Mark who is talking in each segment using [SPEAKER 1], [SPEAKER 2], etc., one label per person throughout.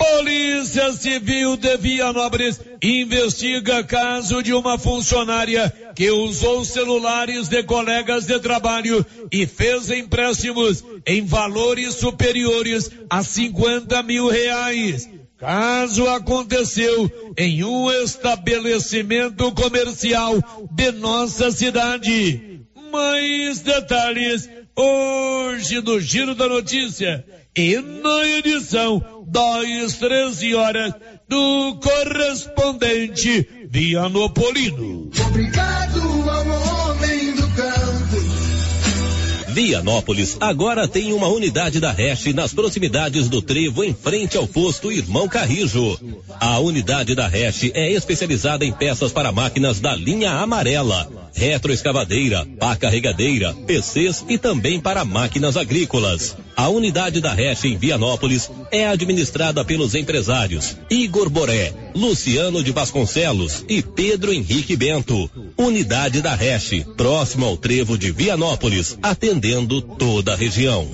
[SPEAKER 1] Polícia Civil de Vianópolis investiga caso de uma funcionária que usou celulares de colegas de trabalho e fez empréstimos em valores superiores a 50 mil reais. Caso aconteceu em um estabelecimento comercial de nossa cidade. Mais detalhes hoje no Giro da Notícia e na edição das 13 horas do correspondente Vianopolino.
[SPEAKER 2] Obrigado ao homem do campo.
[SPEAKER 3] Vianópolis agora tem uma unidade da Hash nas proximidades do trevo em frente ao posto Irmão Carrijo. A unidade da Hash é especializada em peças para máquinas da linha amarela retroescavadeira, pá carregadeira, PCs e também para máquinas agrícolas. A unidade da Reche em Vianópolis é administrada pelos empresários Igor Boré, Luciano de Vasconcelos e Pedro Henrique Bento. Unidade da Reche, próximo ao trevo de Vianópolis, atendendo toda a região.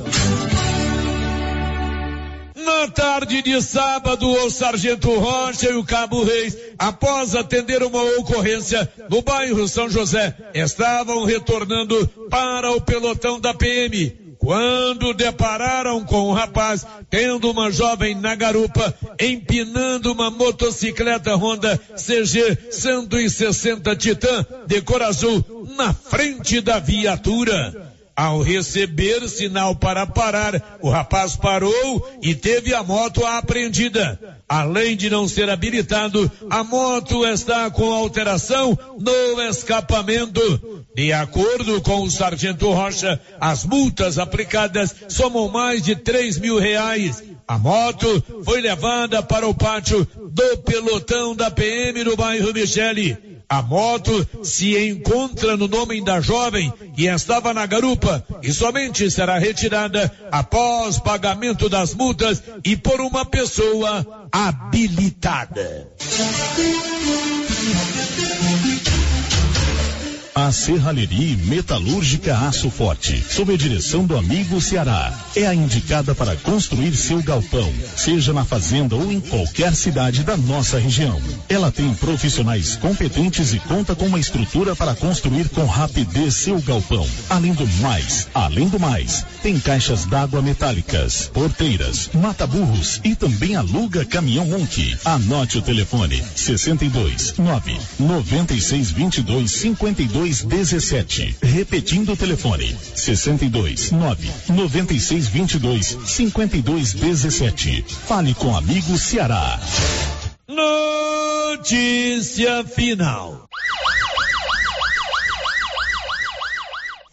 [SPEAKER 1] Na tarde de sábado, o Sargento Rocha e o Cabo Reis, após atender uma ocorrência no bairro São José, estavam retornando para o pelotão da PM. Quando depararam com um rapaz tendo uma jovem na garupa empinando uma motocicleta Honda CG 160 Titan de cor azul na frente da viatura. Ao receber sinal para parar, o rapaz parou e teve a moto apreendida. Além de não ser habilitado, a moto está com alteração no escapamento. De acordo com o sargento Rocha, as multas aplicadas somam mais de três mil reais. A moto foi levada para o pátio do pelotão da PM no bairro Michele. A moto se encontra no nome da jovem que estava na garupa e somente será retirada após pagamento das multas e por uma pessoa habilitada.
[SPEAKER 4] A Serralheria Metalúrgica Aço Forte, sob a direção do amigo Ceará, é a indicada para construir seu galpão, seja na fazenda ou em qualquer cidade da nossa região. Ela tem profissionais competentes e conta com uma estrutura para construir com rapidez seu galpão. Além do mais, além do mais, tem caixas d'água metálicas, porteiras, mata-burros e também aluga caminhão Monk. Anote o telefone: 62 9 96 22 52 3217. Repetindo o telefone: 62 9 96 22 52 17. Fale com amigo Ceará.
[SPEAKER 1] Notícia final.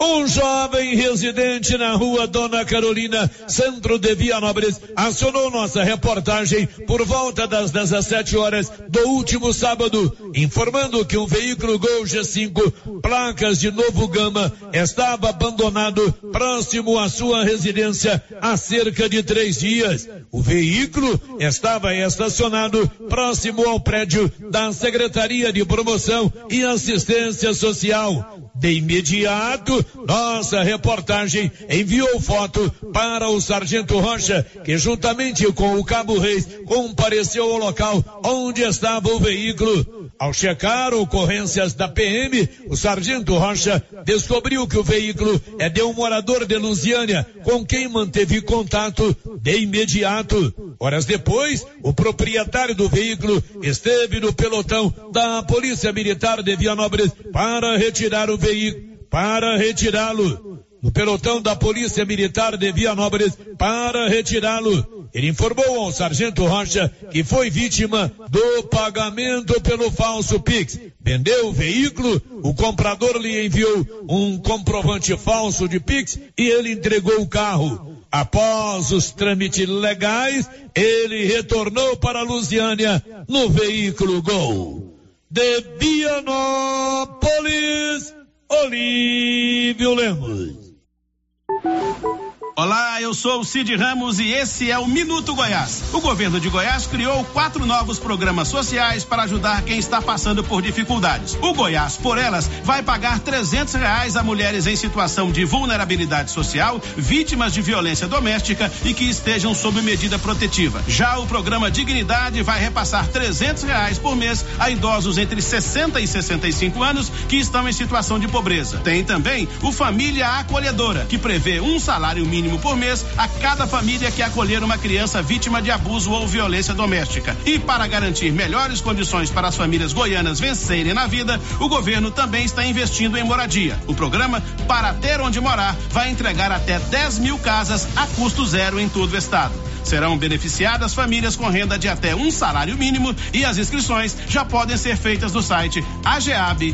[SPEAKER 1] Um jovem residente na rua Dona Carolina, centro de Vianópolis, acionou nossa reportagem por volta das 17 horas do último sábado, informando que um veículo Gol G5, placas de novo gama, estava abandonado próximo à sua residência há cerca de três dias. O veículo estava estacionado próximo ao prédio da Secretaria de Promoção e Assistência Social. De imediato, nossa reportagem enviou foto para o Sargento Rocha, que juntamente com o Cabo Reis compareceu ao local onde estava o veículo. Ao checar ocorrências da PM, o Sargento Rocha descobriu que o veículo é de um morador de Lusiânia, com quem manteve contato de imediato. Horas depois, o proprietário do veículo esteve no pelotão da Polícia Militar de Vianópolis para retirar o veículo, para retirá-lo. No pelotão da Polícia Militar de Vianópolis para retirá-lo. Ele informou ao Sargento Rocha que foi vítima do pagamento pelo falso Pix. Vendeu o veículo, o comprador lhe enviou um comprovante falso de Pix e ele entregou o carro. Após os trâmites legais, ele retornou para Lusiânia no veículo Gol. De Vianópolis, Olívio Lemos. Thank you.
[SPEAKER 5] Olá, eu sou o Cid Ramos e esse é o Minuto Goiás. O governo de Goiás criou quatro novos programas sociais para ajudar quem está passando por dificuldades. O Goiás, por elas, vai pagar trezentos reais a mulheres em situação de vulnerabilidade social, vítimas de violência doméstica e que estejam sob medida protetiva. Já o programa Dignidade vai repassar trezentos reais por mês a idosos entre 60 e 65 anos que estão em situação de pobreza. Tem também o Família Acolhedora, que prevê um salário mínimo mínimo por mês a cada família que acolher uma criança vítima de abuso ou violência doméstica. E para garantir melhores condições para as famílias goianas vencerem na vida, o governo também está investindo em moradia. O programa Para Ter Onde Morar vai entregar até 10 mil casas a custo zero em todo o estado. Serão beneficiadas famílias com renda de até um salário mínimo e as inscrições já podem ser feitas no site ageab.gov.br.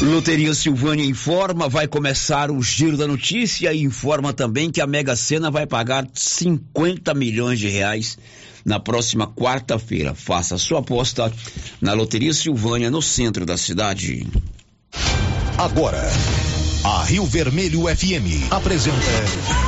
[SPEAKER 6] Loteria Silvânia informa, vai começar o giro da notícia e informa também que a Mega Sena vai pagar 50 milhões de reais na próxima quarta-feira. Faça sua aposta na Loteria Silvânia no centro da cidade.
[SPEAKER 7] Agora, a Rio Vermelho FM apresenta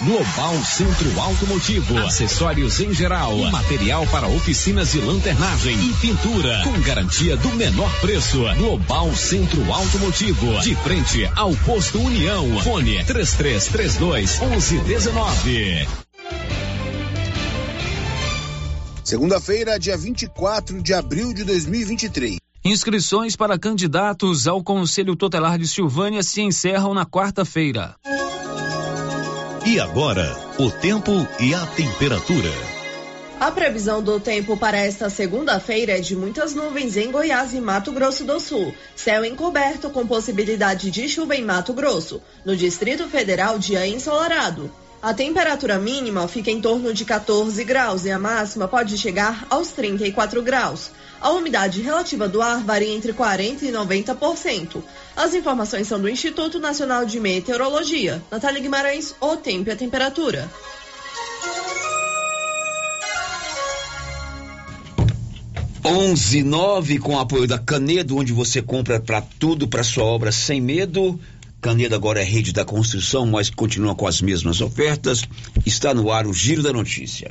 [SPEAKER 8] Global Centro Automotivo, acessórios em geral, material para oficinas de lanternagem e pintura, com garantia do menor preço. Global Centro Automotivo, de frente ao posto União. Fone 3332 1119.
[SPEAKER 9] Segunda-feira, dia 24 de abril de 2023.
[SPEAKER 10] Inscrições para candidatos ao Conselho Tutelar de Silvânia se encerram na quarta-feira.
[SPEAKER 7] E agora, o tempo e a temperatura.
[SPEAKER 11] A previsão do tempo para esta segunda-feira é de muitas nuvens em Goiás e Mato Grosso do Sul. Céu encoberto com possibilidade de chuva em Mato Grosso. No Distrito Federal, dia ensolarado. A temperatura mínima fica em torno de 14 graus e a máxima pode chegar aos 34 graus. A umidade relativa do ar varia entre 40% e 90%. As informações são do Instituto Nacional de Meteorologia. Natália Guimarães, o tempo e a temperatura.
[SPEAKER 6] Onze nove com apoio da Canedo, onde você compra para tudo para sua obra sem medo. Canedo agora é rede da construção, mas continua com as mesmas ofertas. Está no ar o Giro da Notícia.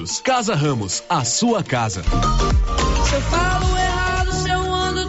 [SPEAKER 12] Tecidos. Casa Ramos, a sua casa.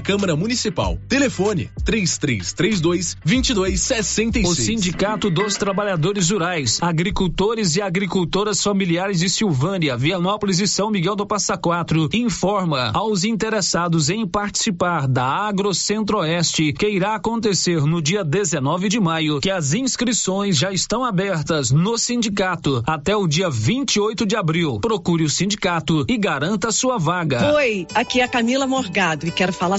[SPEAKER 12] Câmara Municipal. Telefone 3332 2266.
[SPEAKER 10] O Sindicato dos Trabalhadores Rurais, Agricultores e Agricultoras Familiares de Silvânia, Vianópolis e São Miguel do Passa Quatro informa aos interessados em participar da Agro Centro-Oeste que irá acontecer no dia 19 de maio que as inscrições já estão abertas no sindicato até o dia 28 de abril. Procure o sindicato e garanta sua vaga.
[SPEAKER 13] Oi, aqui é a Camila Morgado e quero falar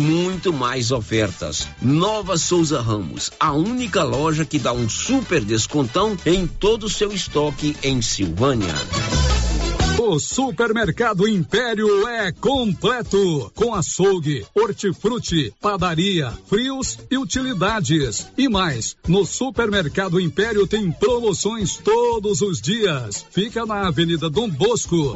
[SPEAKER 6] muito mais ofertas. Nova Souza Ramos, a única loja que dá um super descontão em todo o seu estoque em Silvânia.
[SPEAKER 14] O Supermercado Império é completo, com açougue, hortifruti, padaria, frios e utilidades. E mais, no Supermercado Império tem promoções todos os dias. Fica na Avenida Dom Bosco.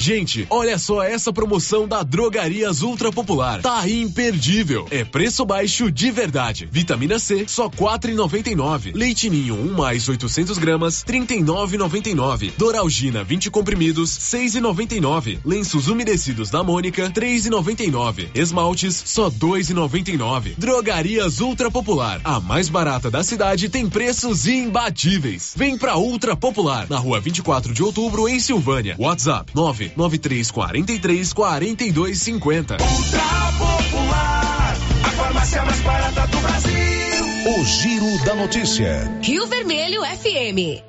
[SPEAKER 12] Gente, olha só essa promoção da Drogarias Ultra Popular. Tá imperdível. É preço baixo de verdade. Vitamina C, só quatro e noventa e nove. Leite Ninho, 1 um mais 800 gramas, trinta e nove noventa e nove. Doralgina, 20 comprimidos, seis e noventa e nove. Lenços umedecidos da Mônica, três e noventa e nove. Esmaltes, só dois e noventa e nove. Drogarias Ultra Popular, a mais barata da cidade, tem preços imbatíveis. Vem pra Ultra Popular, na rua 24 de outubro, em Silvânia. WhatsApp, nove 9343 4250.
[SPEAKER 15] Ultra Popular, a farmácia mais barata do Brasil.
[SPEAKER 16] O Giro da Notícia.
[SPEAKER 17] Rio Vermelho FM.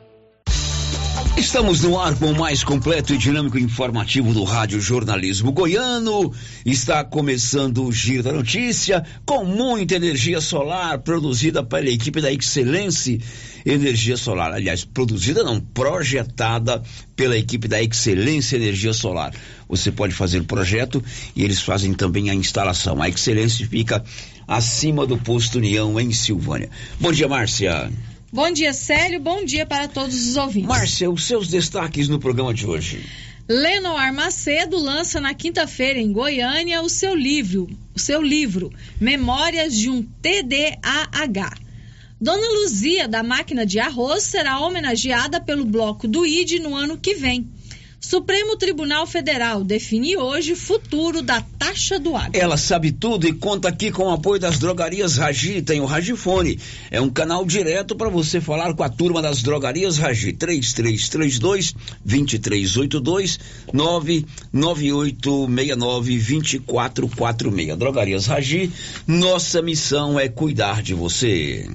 [SPEAKER 6] Estamos no ar com o mais completo e dinâmico informativo do Rádio Jornalismo Goiano. Está começando o Giro da Notícia com muita energia solar produzida pela equipe da Excelência Energia Solar. Aliás, produzida não, projetada pela equipe da Excelência Energia Solar. Você pode fazer o projeto e eles fazem também a instalação. A Excelência fica acima do posto União em Silvânia. Bom dia, Márcia.
[SPEAKER 18] Bom dia, Célio. Bom dia para todos os ouvintes.
[SPEAKER 6] Márcia, os seus destaques no programa de hoje.
[SPEAKER 18] Lenoir Macedo lança na quinta-feira em Goiânia o seu livro, o seu livro Memórias de um TDAH. Dona Luzia da máquina de arroz será homenageada pelo bloco do ID no ano que vem. Supremo Tribunal Federal define hoje futuro da taxa do água.
[SPEAKER 6] Ela sabe tudo e conta aqui com o apoio das drogarias Ragi. Tem o Ragifone. É um canal direto para você falar com a turma das drogarias Ragi. 3332 2382 99869 2446. Drogarias Ragi. Nossa missão é cuidar de você.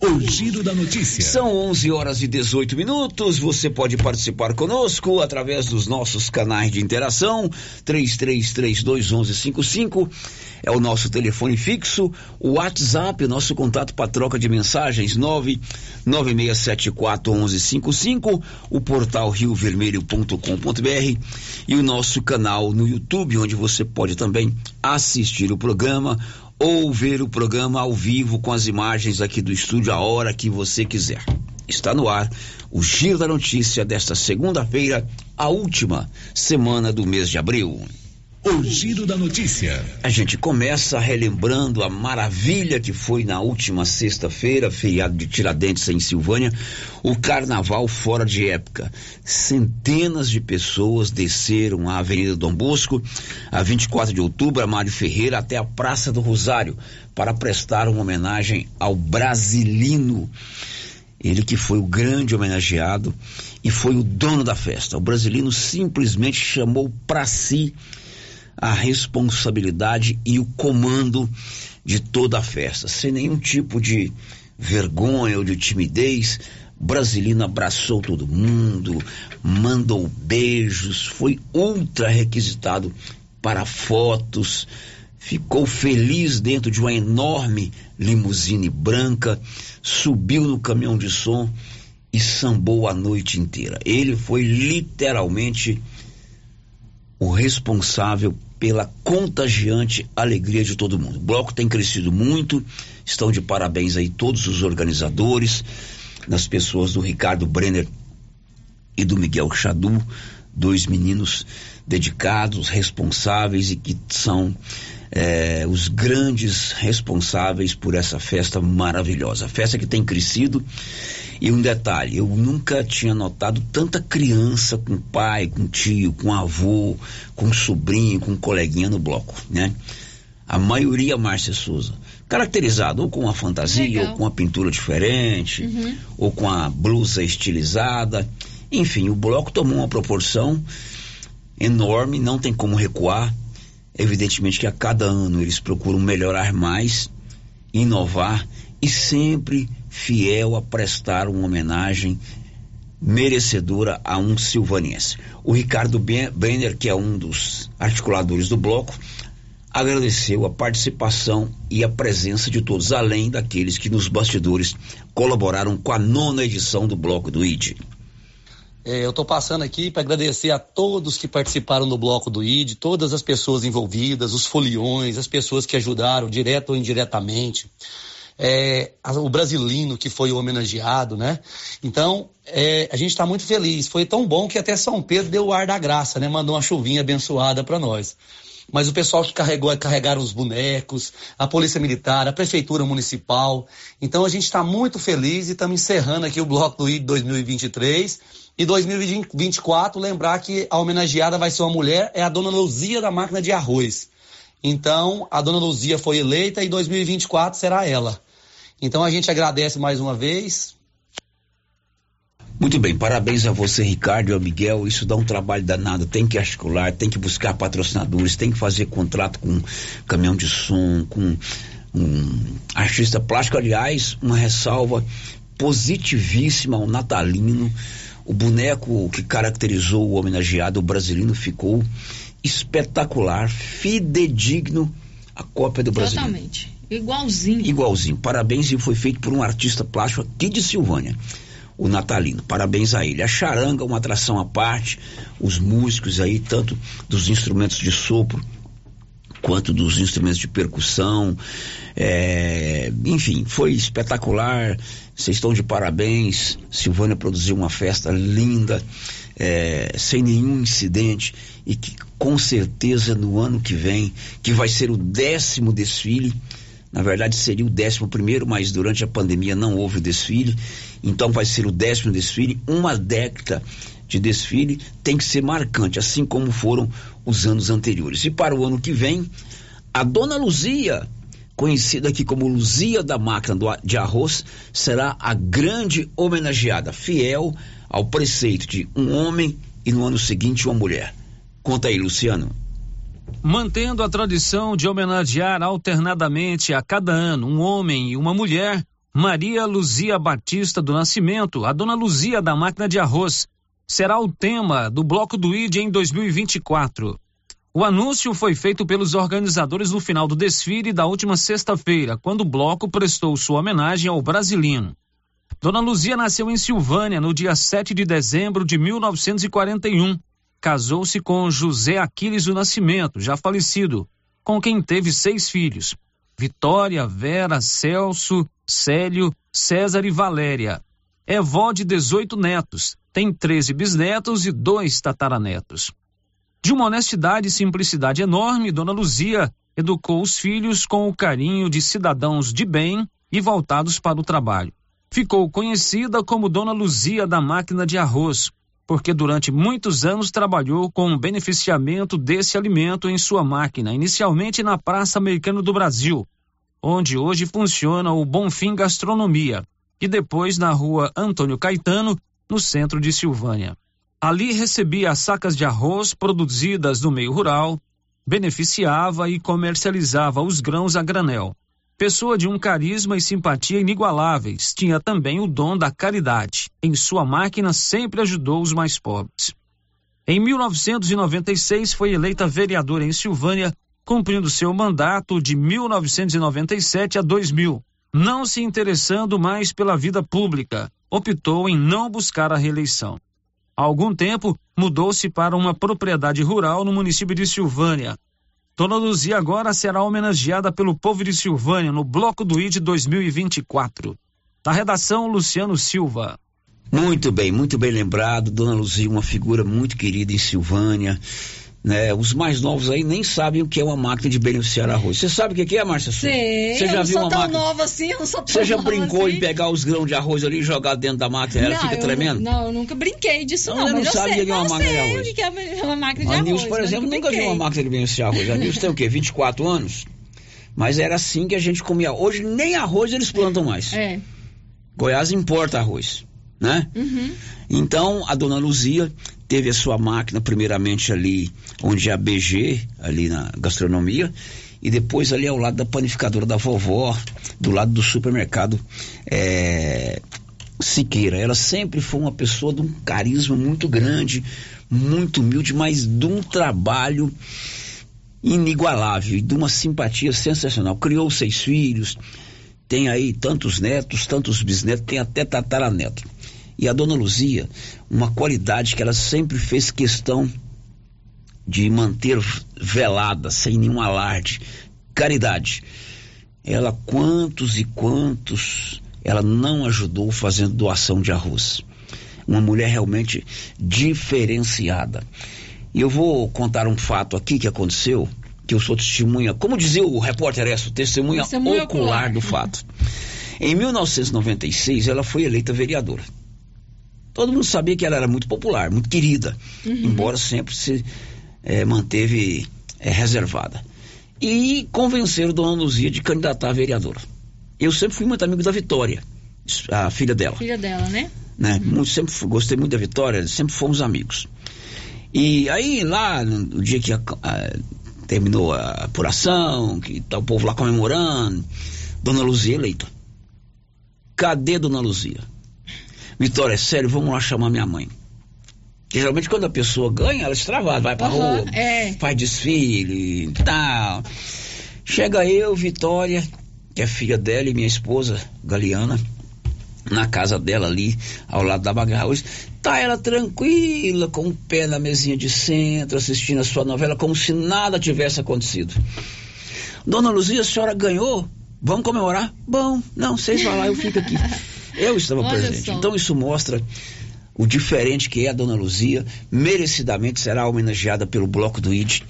[SPEAKER 16] O Giro da Notícia.
[SPEAKER 6] São 11 horas e 18 minutos. Você pode participar conosco através dos nossos canais de interação. 33321155 é o nosso telefone fixo. O WhatsApp, nosso contato para troca de mensagens 996741155. O portal riovermelho.com.br e o nosso canal no YouTube, onde você pode também assistir o programa ou ver o programa ao vivo com as imagens aqui do estúdio a hora que você quiser. Está no ar o Giro da Notícia desta segunda-feira, a última semana do mês de abril.
[SPEAKER 16] O Giro da Notícia.
[SPEAKER 6] A gente começa relembrando a maravilha que foi na última sexta-feira, feriado de Tiradentes em Silvânia, o carnaval fora de época. Centenas de pessoas desceram a Avenida Dom Bosco, a 24 de outubro, a Mário Ferreira, até a Praça do Rosário, para prestar uma homenagem ao Brasilino. Ele que foi o grande homenageado e foi o dono da festa. O Brasilino simplesmente chamou para si a responsabilidade e o comando de toda a festa, sem nenhum tipo de vergonha ou de timidez, Brasilino abraçou todo mundo, mandou beijos, foi ultra requisitado para fotos, ficou feliz dentro de uma enorme limusine branca, subiu no caminhão de som e sambou a noite inteira. Ele foi literalmente o responsável pela contagiante alegria de todo mundo. O bloco tem crescido muito, estão de parabéns aí todos os organizadores, nas pessoas do Ricardo Brenner e do Miguel Chadu, dois meninos dedicados, responsáveis e que são é, os grandes responsáveis por essa festa maravilhosa. Festa que tem crescido. E um detalhe, eu nunca tinha notado tanta criança com pai, com tio, com avô, com sobrinho, com coleguinha no bloco, né? A maioria Márcia Souza. Caracterizado ou com uma fantasia, Legal. ou com uma pintura diferente, uhum. ou com a blusa estilizada. Enfim, o bloco tomou uma proporção enorme, não tem como recuar. Evidentemente que a cada ano eles procuram melhorar mais, inovar e sempre fiel a prestar uma homenagem merecedora a um silvanense. O Ricardo Brenner, que é um dos articuladores do bloco, agradeceu a participação e a presença de todos, além daqueles que nos bastidores colaboraram com a nona edição do bloco do ID.
[SPEAKER 19] É, eu estou passando aqui para agradecer a todos que participaram do bloco do ID, todas as pessoas envolvidas, os foliões, as pessoas que ajudaram, direto ou indiretamente. É, o brasilino que foi homenageado, né? Então, é, a gente está muito feliz. Foi tão bom que até São Pedro deu o ar da graça, né? Mandou uma chuvinha abençoada para nós. Mas o pessoal que carregou, carregaram os bonecos, a Polícia Militar, a Prefeitura Municipal. Então, a gente está muito feliz e estamos encerrando aqui o bloco do ID 2023 e 2024, lembrar que a homenageada vai ser uma mulher, é a dona Luzia da máquina de arroz. Então, a dona Luzia foi eleita e 2024 será ela. Então, a gente agradece mais uma vez.
[SPEAKER 6] Muito bem, parabéns a você, Ricardo e ao Miguel. Isso dá um trabalho danado. Tem que articular, tem que buscar patrocinadores, tem que fazer contrato com caminhão de som, com um artista plástico. Aliás, uma ressalva positivíssima ao natalino o boneco que caracterizou o homenageado brasileiro ficou espetacular, fidedigno a cópia do brasileiro.
[SPEAKER 18] Totalmente. Igualzinho.
[SPEAKER 6] Igualzinho. Parabéns e foi feito por um artista plástico aqui de Silvânia o natalino. Parabéns a ele. A charanga, uma atração à parte, os músicos aí, tanto dos instrumentos de sopro quanto dos instrumentos de percussão. É, enfim, foi espetacular. Vocês estão de parabéns. Silvânia produziu uma festa linda, é, sem nenhum incidente e que com certeza no ano que vem, que vai ser o décimo desfile. Na verdade seria o décimo primeiro, mas durante a pandemia não houve desfile. Então vai ser o décimo desfile. Uma década de desfile tem que ser marcante, assim como foram os anos anteriores. E para o ano que vem, a Dona Luzia, conhecida aqui como Luzia da Máquina de Arroz, será a grande homenageada, fiel ao preceito de um homem e no ano seguinte uma mulher. Conta aí, Luciano.
[SPEAKER 10] Mantendo a tradição de homenagear alternadamente a cada ano um homem e uma mulher, Maria Luzia Batista do Nascimento, a Dona Luzia da Máquina de Arroz, será o tema do Bloco do ID em 2024. O anúncio foi feito pelos organizadores no final do desfile da última sexta-feira, quando o bloco prestou sua homenagem ao brasilino. Dona Luzia nasceu em Silvânia no dia 7 de dezembro de 1941. Casou-se com José Aquiles do Nascimento, já falecido, com quem teve seis filhos: Vitória, Vera, Celso, Célio, César e Valéria. É vó de 18 netos, tem 13 bisnetos e dois tataranetos. De uma honestidade e simplicidade enorme, Dona Luzia educou os filhos com o carinho de cidadãos de bem e voltados para o trabalho. Ficou conhecida como Dona Luzia da máquina de arroz, porque durante muitos anos trabalhou com o beneficiamento desse alimento em sua máquina, inicialmente na Praça Americana do Brasil, onde hoje funciona o Bonfim Gastronomia, e depois na Rua Antônio Caetano, no centro de Silvânia. Ali recebia as sacas de arroz produzidas no meio rural, beneficiava e comercializava os grãos a granel. Pessoa de um carisma e simpatia inigualáveis, tinha também o dom da caridade. Em sua máquina sempre ajudou os mais pobres. Em 1996 foi eleita vereadora em Silvânia, cumprindo seu mandato de 1997 a 2000. Não se interessando mais pela vida pública, optou em não buscar a reeleição. Há algum tempo, mudou-se para uma propriedade rural no município de Silvânia, Dona Luzia agora será homenageada pelo povo de Silvânia no Bloco do ID 2024. Da redação, Luciano Silva.
[SPEAKER 6] Muito bem, muito bem lembrado. Dona Luzia, uma figura muito querida em Silvânia. Né? Os mais novos aí nem sabem o que é uma máquina de beneficiar arroz. Você sabe o que é, Márcia?
[SPEAKER 18] Sei,
[SPEAKER 6] Você já
[SPEAKER 18] eu não
[SPEAKER 6] viu
[SPEAKER 18] sou
[SPEAKER 6] uma
[SPEAKER 18] tão
[SPEAKER 6] máquina?
[SPEAKER 18] nova assim, eu não sou tão
[SPEAKER 6] Você já brincou
[SPEAKER 18] assim.
[SPEAKER 6] em pegar os grãos de arroz ali e jogar dentro da máquina? Ela
[SPEAKER 18] não,
[SPEAKER 6] fica tremendo?
[SPEAKER 18] Não, eu nunca brinquei disso,
[SPEAKER 6] Não,
[SPEAKER 18] não.
[SPEAKER 6] não
[SPEAKER 18] eu
[SPEAKER 6] sabia
[SPEAKER 18] sei,
[SPEAKER 6] que é uma máquina de arroz.
[SPEAKER 18] que é uma máquina de
[SPEAKER 6] A
[SPEAKER 18] arroz.
[SPEAKER 6] Nilson, por exemplo,
[SPEAKER 18] nunca
[SPEAKER 6] viu uma máquina de beneficiar arroz. A Nilson tem o quê? 24 anos? Mas era assim que a gente comia. Hoje nem arroz eles plantam mais.
[SPEAKER 18] É.
[SPEAKER 6] Goiás importa arroz, né?
[SPEAKER 18] Uhum.
[SPEAKER 6] Então, a dona Luzia teve a sua máquina, primeiramente ali onde é a BG, ali na gastronomia, e depois ali ao lado da panificadora da vovó, do lado do supermercado é, Siqueira. Ela sempre foi uma pessoa de um carisma muito grande, muito humilde, mas de um trabalho inigualável e de uma simpatia sensacional. Criou seis filhos, tem aí tantos netos, tantos bisnetos, tem até tataraneto. E a dona Luzia, uma qualidade que ela sempre fez questão de manter velada, sem nenhum alarde, caridade. Ela, quantos e quantos, ela não ajudou fazendo doação de arroz. Uma mulher realmente diferenciada. E eu vou contar um fato aqui que aconteceu, que eu sou testemunha, como dizia o repórter Esso, testemunha,
[SPEAKER 18] Testemunha
[SPEAKER 6] ocular,
[SPEAKER 18] ocular.
[SPEAKER 6] do fato. Em 1996, ela foi eleita vereadora. Todo mundo sabia que ela era muito popular, muito querida,
[SPEAKER 18] Uhum.
[SPEAKER 6] embora sempre se eh, manteve eh, reservada. E convenceram Dona Luzia de candidatar a vereadora. Eu sempre fui muito amigo da Vitória, a filha dela
[SPEAKER 18] Filha dela, né?
[SPEAKER 6] né? Muito, sempre gostei muito da Vitória, sempre fomos amigos. E aí lá, no, no dia que a- a- terminou a apuração, que tá o povo lá comemorando, Dona Luzia eleita. Cadê Dona Luzia? Vitória, é sério, vamos lá chamar minha mãe. Porque geralmente quando a pessoa ganha, ela extravasa, vai pra
[SPEAKER 18] Aham,
[SPEAKER 6] rua,
[SPEAKER 18] é.
[SPEAKER 6] faz desfile e tal. Chega eu, Vitória, que é filha dela e minha esposa, Galeana, na casa dela ali, ao lado da Bagarra hoje. Tá ela tranquila, com o pé na mesinha de centro, assistindo a sua novela, como se nada tivesse acontecido. Dona Luzia, a senhora ganhou? Vamos comemorar? Bom, não, vocês vão lá, eu fico aqui. Eu estava
[SPEAKER 18] Olha
[SPEAKER 6] presente.
[SPEAKER 18] só.
[SPEAKER 6] Então isso mostra o diferente que é a Dona Luzia, merecidamente será homenageada pelo Bloco do ID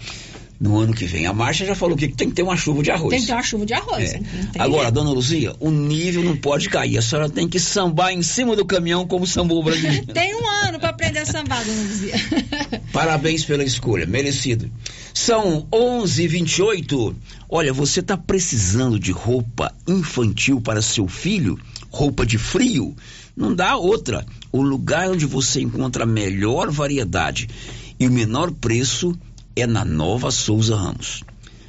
[SPEAKER 6] no ano que vem. A Márcia já falou que tem que ter uma chuva de arroz.
[SPEAKER 18] Tem que ter uma chuva de arroz.
[SPEAKER 6] É. Agora, dona Luzia, o nível não pode cair. A senhora tem que sambar em cima do caminhão como sambou o brasileiro.
[SPEAKER 18] Tem um ano pra aprender a sambar, dona Luzia.
[SPEAKER 6] Parabéns pela escolha, merecido. São 11:28. Olha, você está precisando de roupa infantil para seu filho? Roupa de frio? Não dá outra. O lugar onde você encontra a melhor variedade e o menor preço é na Nova Souza Ramos.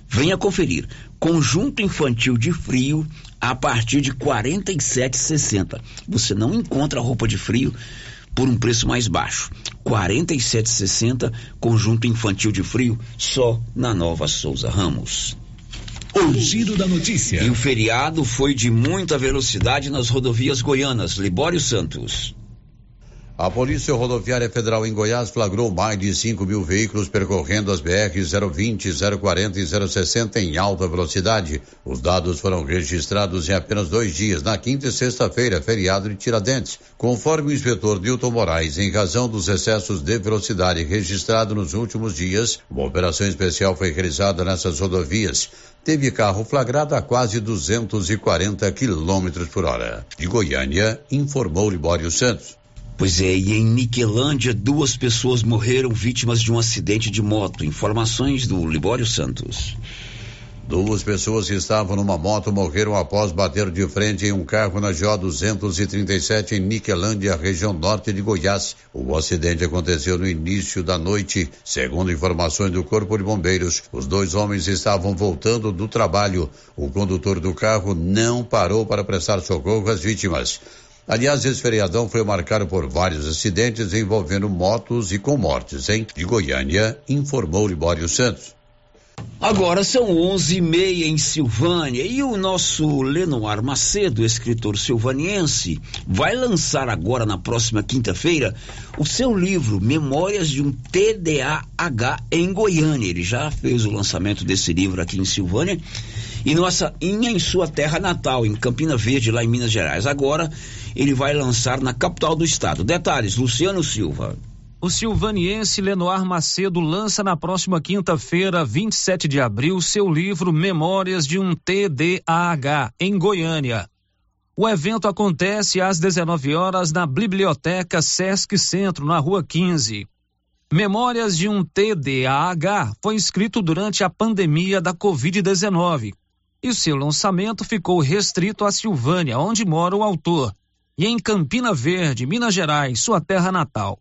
[SPEAKER 6] Venha conferir. Conjunto infantil de frio a partir de R$ 47,60. Você não encontra roupa de frio por um preço mais baixo. R$ 47,60 conjunto infantil de frio só na Nova Souza Ramos.
[SPEAKER 16] O giro da notícia.
[SPEAKER 6] E o feriado foi de muita velocidade nas rodovias goianas. Libório Santos.
[SPEAKER 20] A Polícia Rodoviária Federal em Goiás flagrou mais de 5 mil veículos percorrendo as BR 020, 040 e 060 em alta velocidade. Os dados foram registrados em apenas dois dias, na quinta e sexta-feira, feriado de Tiradentes. Conforme o inspetor Nilton Moraes, em razão dos excessos de velocidade registrados nos últimos dias, uma operação especial foi realizada nessas rodovias. Teve carro flagrado a quase 240 quilômetros por hora. De Goiânia, informou Libório Santos.
[SPEAKER 6] Pois é, e em Niquelândia, duas pessoas morreram vítimas de um acidente de moto. Informações do Libório Santos.
[SPEAKER 20] Duas pessoas que estavam numa moto morreram após bater de frente em um carro na GO 237 em Niquelândia, região norte de Goiás. O acidente aconteceu no início da noite. Segundo informações do Corpo de Bombeiros, os dois homens estavam voltando do trabalho. O condutor do carro não parou para prestar socorro às vítimas. Aliás, esse feriadão foi marcado por vários acidentes envolvendo motos e com mortes, hein? De Goiânia, informou Libório Santos.
[SPEAKER 6] Agora são onze e meia em Silvânia e o nosso Lenoir Macedo, escritor silvaniense, vai lançar agora na próxima quinta-feira o seu livro Memórias de um TDAH em Goiânia. Ele já fez o lançamento desse livro aqui em Silvânia e nossa em sua terra natal, em Campina Verde, lá em Minas Gerais. Agora ele vai lançar na capital do estado. Detalhes, Luciano Silva.
[SPEAKER 10] O silvaniense Lenoir Macedo lança na próxima quinta-feira, 27 de abril, seu livro Memórias de um TDAH, em Goiânia. O evento acontece às 19 horas na Biblioteca Sesc Centro, na Rua 15. Memórias de um TDAH foi escrito durante a pandemia da Covid-19 e seu lançamento ficou restrito a Silvânia, onde mora o autor, e em Campina Verde, Minas Gerais, sua terra natal.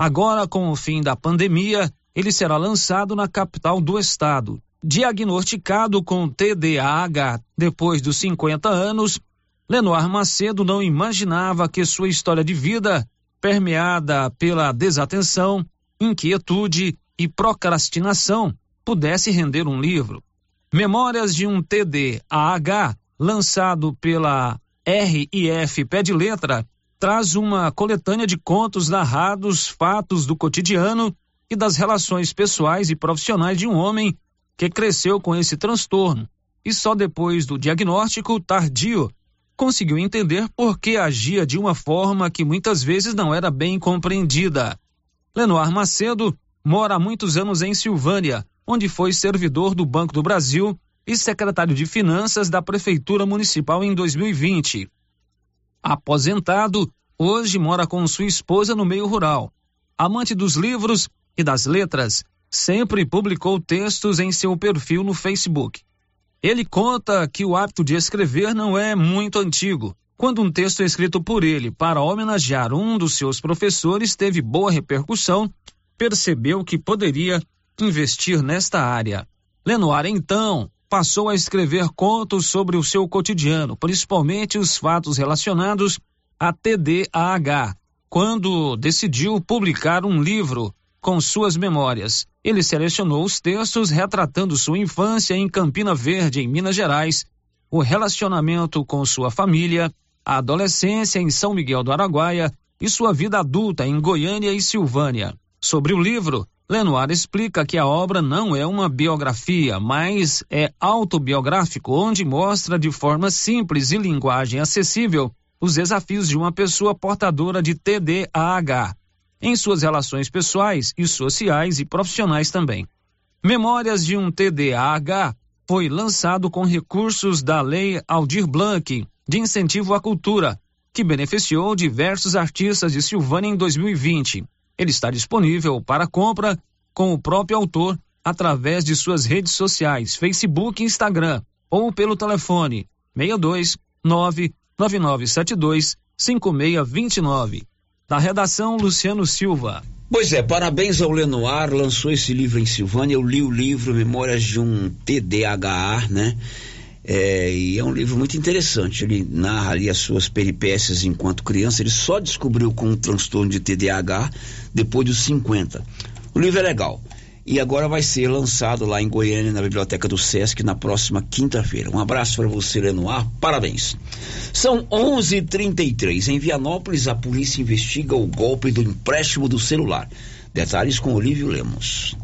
[SPEAKER 10] Agora, com o fim da pandemia, ele será lançado na capital do estado. Diagnosticado com TDAH depois dos 50 anos, Lenoir Macedo não imaginava que sua história de vida, permeada pela desatenção, inquietude e procrastinação, pudesse render um livro. Memórias de um TDAH, lançado pela RIF Pé de Letra, traz uma coletânea de contos narrados, fatos do cotidiano e das relações pessoais e profissionais de um homem que cresceu com esse transtorno e só depois do diagnóstico tardio conseguiu entender por que agia de uma forma que muitas vezes não era bem compreendida. Lenoir Macedo mora há muitos anos em Silvânia, onde foi servidor do Banco do Brasil e secretário de Finanças da Prefeitura Municipal em 2020. Aposentado, hoje mora com sua esposa no meio rural. Amante dos livros e das letras, sempre publicou textos em seu perfil no Facebook. Ele conta que o hábito de escrever não é muito antigo. Quando um texto escrito por ele para homenagear um dos seus professores teve boa repercussão, percebeu que poderia investir nesta área. Lenoir, então, passou a escrever contos sobre o seu cotidiano, principalmente os fatos relacionados a TDAH, quando decidiu publicar um livro com suas memórias. Ele selecionou os textos retratando sua infância em Campina Verde, em Minas Gerais, o relacionamento com sua família, a adolescência em São Miguel do Araguaia e sua vida adulta em Goiânia e Silvânia. Sobre o livro, Lenoir explica que a obra não é uma biografia, mas é autobiográfico, onde mostra de forma simples e linguagem acessível os desafios de uma pessoa portadora de TDAH, em suas relações pessoais e sociais e profissionais também. Memórias de um TDAH foi lançado com recursos da Lei Aldir Blanc de incentivo à cultura, que beneficiou diversos artistas de Silvânia em 2020. Ele está disponível para compra com o próprio autor através de suas redes sociais, Facebook e Instagram, ou pelo telefone 62 99972 5629. Da redação Luciano Silva.
[SPEAKER 6] Pois é, parabéns ao Lenoir, lançou esse livro em Silvânia. Eu li o livro Memórias de um TDAH, né? É, e é um livro muito interessante. Ele narra ali as suas peripécias enquanto criança. Ele só descobriu com um transtorno de TDAH depois dos 50. O livro é legal. E agora vai ser lançado lá em Goiânia, na biblioteca do Sesc, na próxima quinta-feira. Um abraço para você, Lenoir. Parabéns. São 11:33 Em Vianópolis, a polícia investiga o golpe do empréstimo do celular. Detalhes com Olívio Lemos.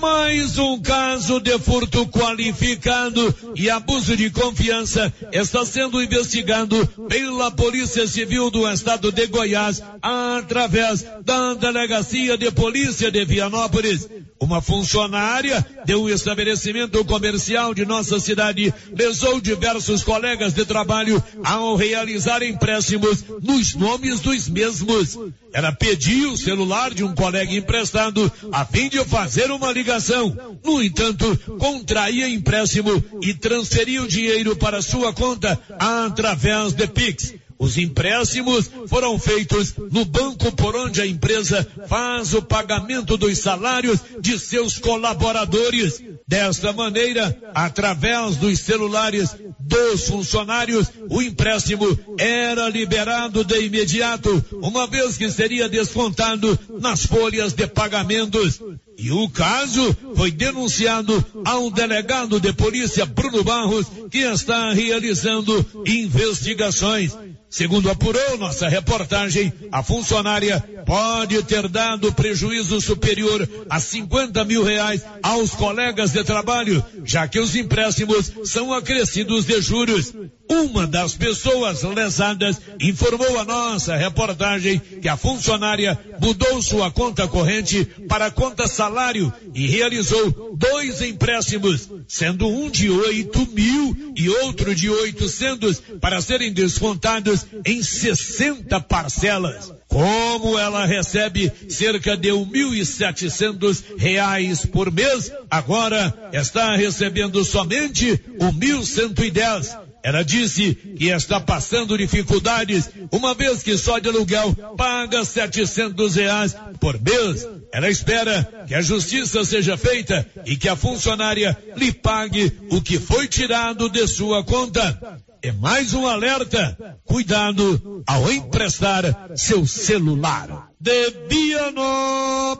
[SPEAKER 21] Mais um caso de furto qualificado e abuso de confiança está sendo investigado pela Polícia Civil do Estado de Goiás através da Delegacia de Polícia de Vianópolis.
[SPEAKER 1] Uma funcionária de um estabelecimento comercial de nossa cidade lesou diversos colegas de trabalho ao realizar empréstimos nos nomes dos mesmos. Ela pediu o celular de um colega emprestado a fim de fazer uma ligação. No entanto, contraía empréstimo e transferia o dinheiro para sua conta através de Pix. Os empréstimos foram feitos no banco por onde a empresa faz o pagamento dos salários de seus colaboradores. Desta maneira, através dos celulares dos funcionários, o empréstimo era liberado de imediato, uma vez que seria descontado nas folhas de pagamentos. E o caso foi denunciado ao delegado de polícia Bruno Barros, que está realizando investigações. Segundo apurou nossa reportagem, a funcionária pode ter dado prejuízo superior a 50 mil reais aos colegas de trabalho, já que os empréstimos são acrescidos de juros. Uma das pessoas lesadas informou a nossa reportagem que a funcionária mudou sua conta corrente para conta salário e realizou dois empréstimos, sendo um de oito mil e outro de oitocentos para serem descontados em 60 parcelas. Como ela recebe cerca de mil e setecentos reais por mês, agora está recebendo somente o mil cento e dez. Ela disse que está passando dificuldades, uma vez que só de aluguel paga setecentos reais por mês. Ela espera que a justiça seja feita e que a funcionária lhe pague o que foi tirado de sua conta. É mais um alerta. Cuidado ao emprestar seu celular. De Vianópolis,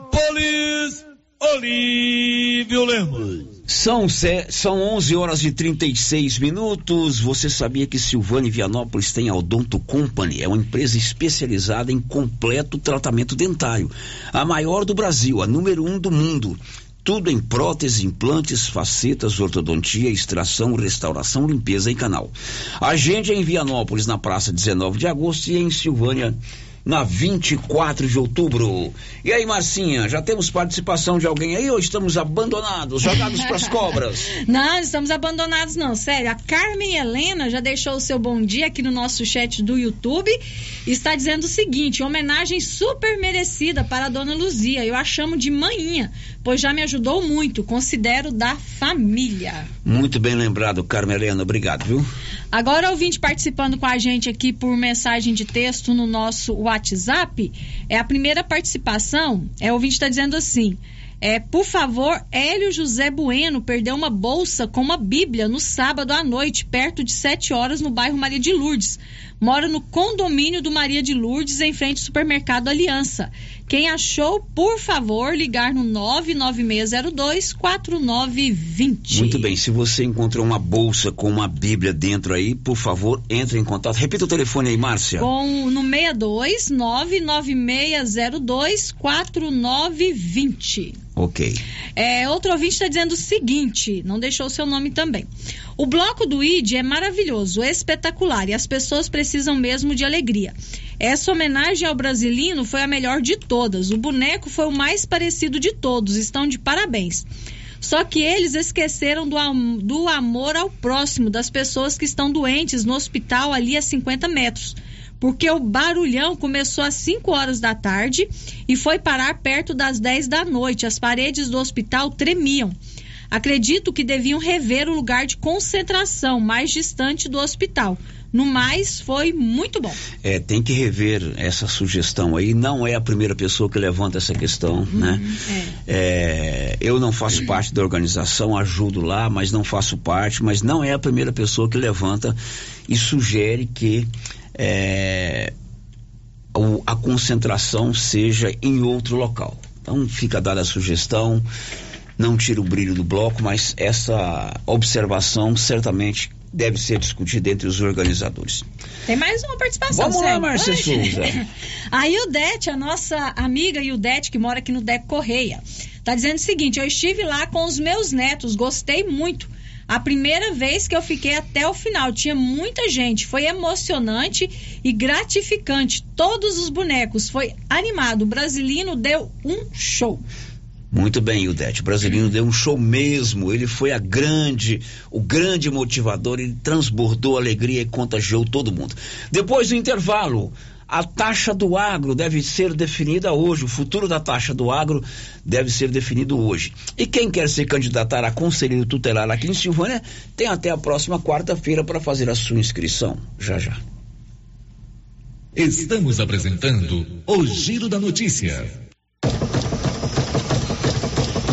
[SPEAKER 1] Olívio Lemos.
[SPEAKER 6] São, são 11 horas e 36 minutos. Você sabia que Silvânia Vianópolis tem a Odonto Company? É uma empresa especializada em completo tratamento dentário. A maior do Brasil, a número um do mundo. Tudo em próteses, implantes, facetas, ortodontia, extração, restauração, limpeza e canal. Agende em Vianópolis, na praça 19 de agosto e em Silvânia, na 24 de outubro. E aí, Marcinha, já temos participação de alguém aí ou estamos abandonados, jogados para as cobras?
[SPEAKER 18] Não, estamos abandonados não, sério. A Carmen Helena já deixou o seu bom dia aqui no nosso chat do YouTube está dizendo o seguinte: homenagem super merecida para a dona Luzia. Eu a chamo de manhinha, pois já me ajudou muito. Considero da família.
[SPEAKER 6] Muito bem lembrado, Carmen Helena. Obrigado, viu?
[SPEAKER 18] Agora, ouvinte participando com a gente aqui por mensagem de texto no nosso WhatsApp, é a primeira participação. É o ouvinte está dizendo assim. É, por favor, Hélio José Bueno perdeu uma bolsa com uma Bíblia no sábado à noite, perto de 7 horas, no bairro Maria de Lourdes. Mora no condomínio do Maria de Lourdes, em frente ao supermercado Aliança. Quem achou, por favor, ligar no 996024920.
[SPEAKER 6] Muito bem, se você encontrou uma bolsa com uma Bíblia dentro aí, por favor, entre em contato. Repita o telefone aí, Márcia.
[SPEAKER 18] Com no 62 996024920.
[SPEAKER 6] Ok.
[SPEAKER 18] É, outro ouvinte está dizendo o seguinte, não deixou o seu nome também. O bloco do ID é maravilhoso, espetacular e as pessoas precisam mesmo de alegria. Essa homenagem ao brasilino foi a melhor de todas. O boneco foi o mais parecido de todos. Estão de parabéns. Só que eles esqueceram do, am do amor ao próximo, das pessoas que estão doentes no hospital ali a 50 metros porque o barulhão começou às 5 horas da tarde e foi parar perto das 10 da noite. As paredes do hospital tremiam. Acredito que deviam rever o lugar de concentração mais distante do hospital. No mais, foi muito bom.
[SPEAKER 6] É, tem que rever essa sugestão aí. Não é a primeira pessoa que levanta essa questão, uhum, né? É. É, eu não faço parte da organização, ajudo lá, mas não faço parte. Mas não é a primeira pessoa que levanta e sugere que é, a concentração seja em outro local. Então fica dada a sugestão, não tira o brilho do bloco, mas essa observação certamente deve ser discutida entre os organizadores.
[SPEAKER 18] Tem mais uma participação.
[SPEAKER 6] Vamos lá, Márcia Souza.
[SPEAKER 18] a Ildete, a nossa amiga Ildete, que mora aqui no Deco Correia, está dizendo o seguinte: eu estive lá com os meus netos, gostei muito. A primeira vez que eu fiquei até o final, tinha muita gente, foi emocionante e gratificante. Todos os bonecos, foi animado. O Brasilino deu um show.
[SPEAKER 6] Muito bem, Ildete. O brasileiro deu um show mesmo. Ele foi a grande, o grande motivador. Ele transbordou alegria e contagiou todo mundo. Depois do intervalo, a taxa do agro deve ser definida hoje. O futuro da taxa do agro deve ser definido hoje. E quem quer se candidatar a conselheiro tutelar aqui em Silvânia tem até a próxima quarta-feira para fazer a sua inscrição. Já já.
[SPEAKER 16] Estamos apresentando o Giro da Notícia.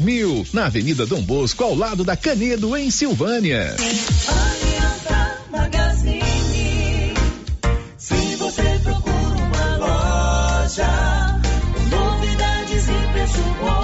[SPEAKER 16] mil, na Avenida Dom Bosco, ao lado da Canedo, em Silvânia.
[SPEAKER 22] Novidades e preço bom.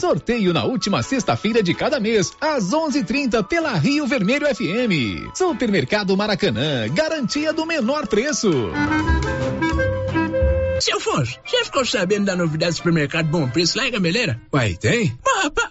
[SPEAKER 16] Sorteio na última sexta-feira de cada mês, às 11:30 pela Rio Vermelho FM. Supermercado Maracanã, garantia do menor preço.
[SPEAKER 23] Seu Afonso, você ficou sabendo da novidade do supermercado Bom Preço lá em Gameleira?
[SPEAKER 12] Uai, tem?
[SPEAKER 23] Rapaz,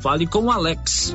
[SPEAKER 10] Fale com o Alex.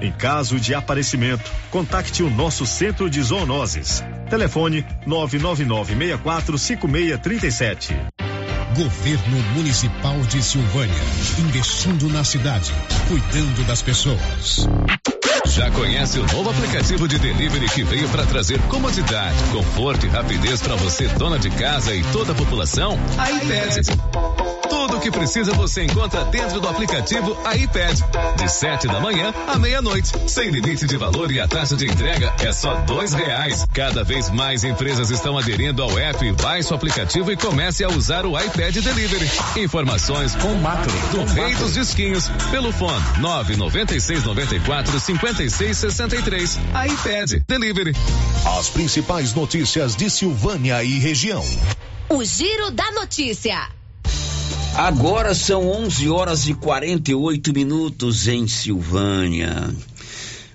[SPEAKER 24] Em caso de aparecimento, contacte o nosso centro de zoonoses. Telefone 999 5637.
[SPEAKER 16] Governo Municipal de Silvânia. Investindo na cidade, cuidando das pessoas.
[SPEAKER 8] Já conhece o novo aplicativo de delivery que veio para trazer comodidade, conforto e rapidez para você, dona de casa e toda a população? A iPad. Tudo o que precisa você encontra dentro do aplicativo iPad. De 7 da manhã à meia-noite. Sem limite de valor e a taxa de entrega é só dois reais. Cada vez mais empresas estão aderindo ao app. Baixe o aplicativo e comece a usar o iPad Delivery. Informações com Macro, do Rei dos Disquinhos, pelo fone 996 94 56 63. iPad Delivery.
[SPEAKER 16] As principais notícias de Silvânia e região.
[SPEAKER 17] O Giro da Notícia.
[SPEAKER 6] Agora são 11 horas e 48 minutos em Silvânia.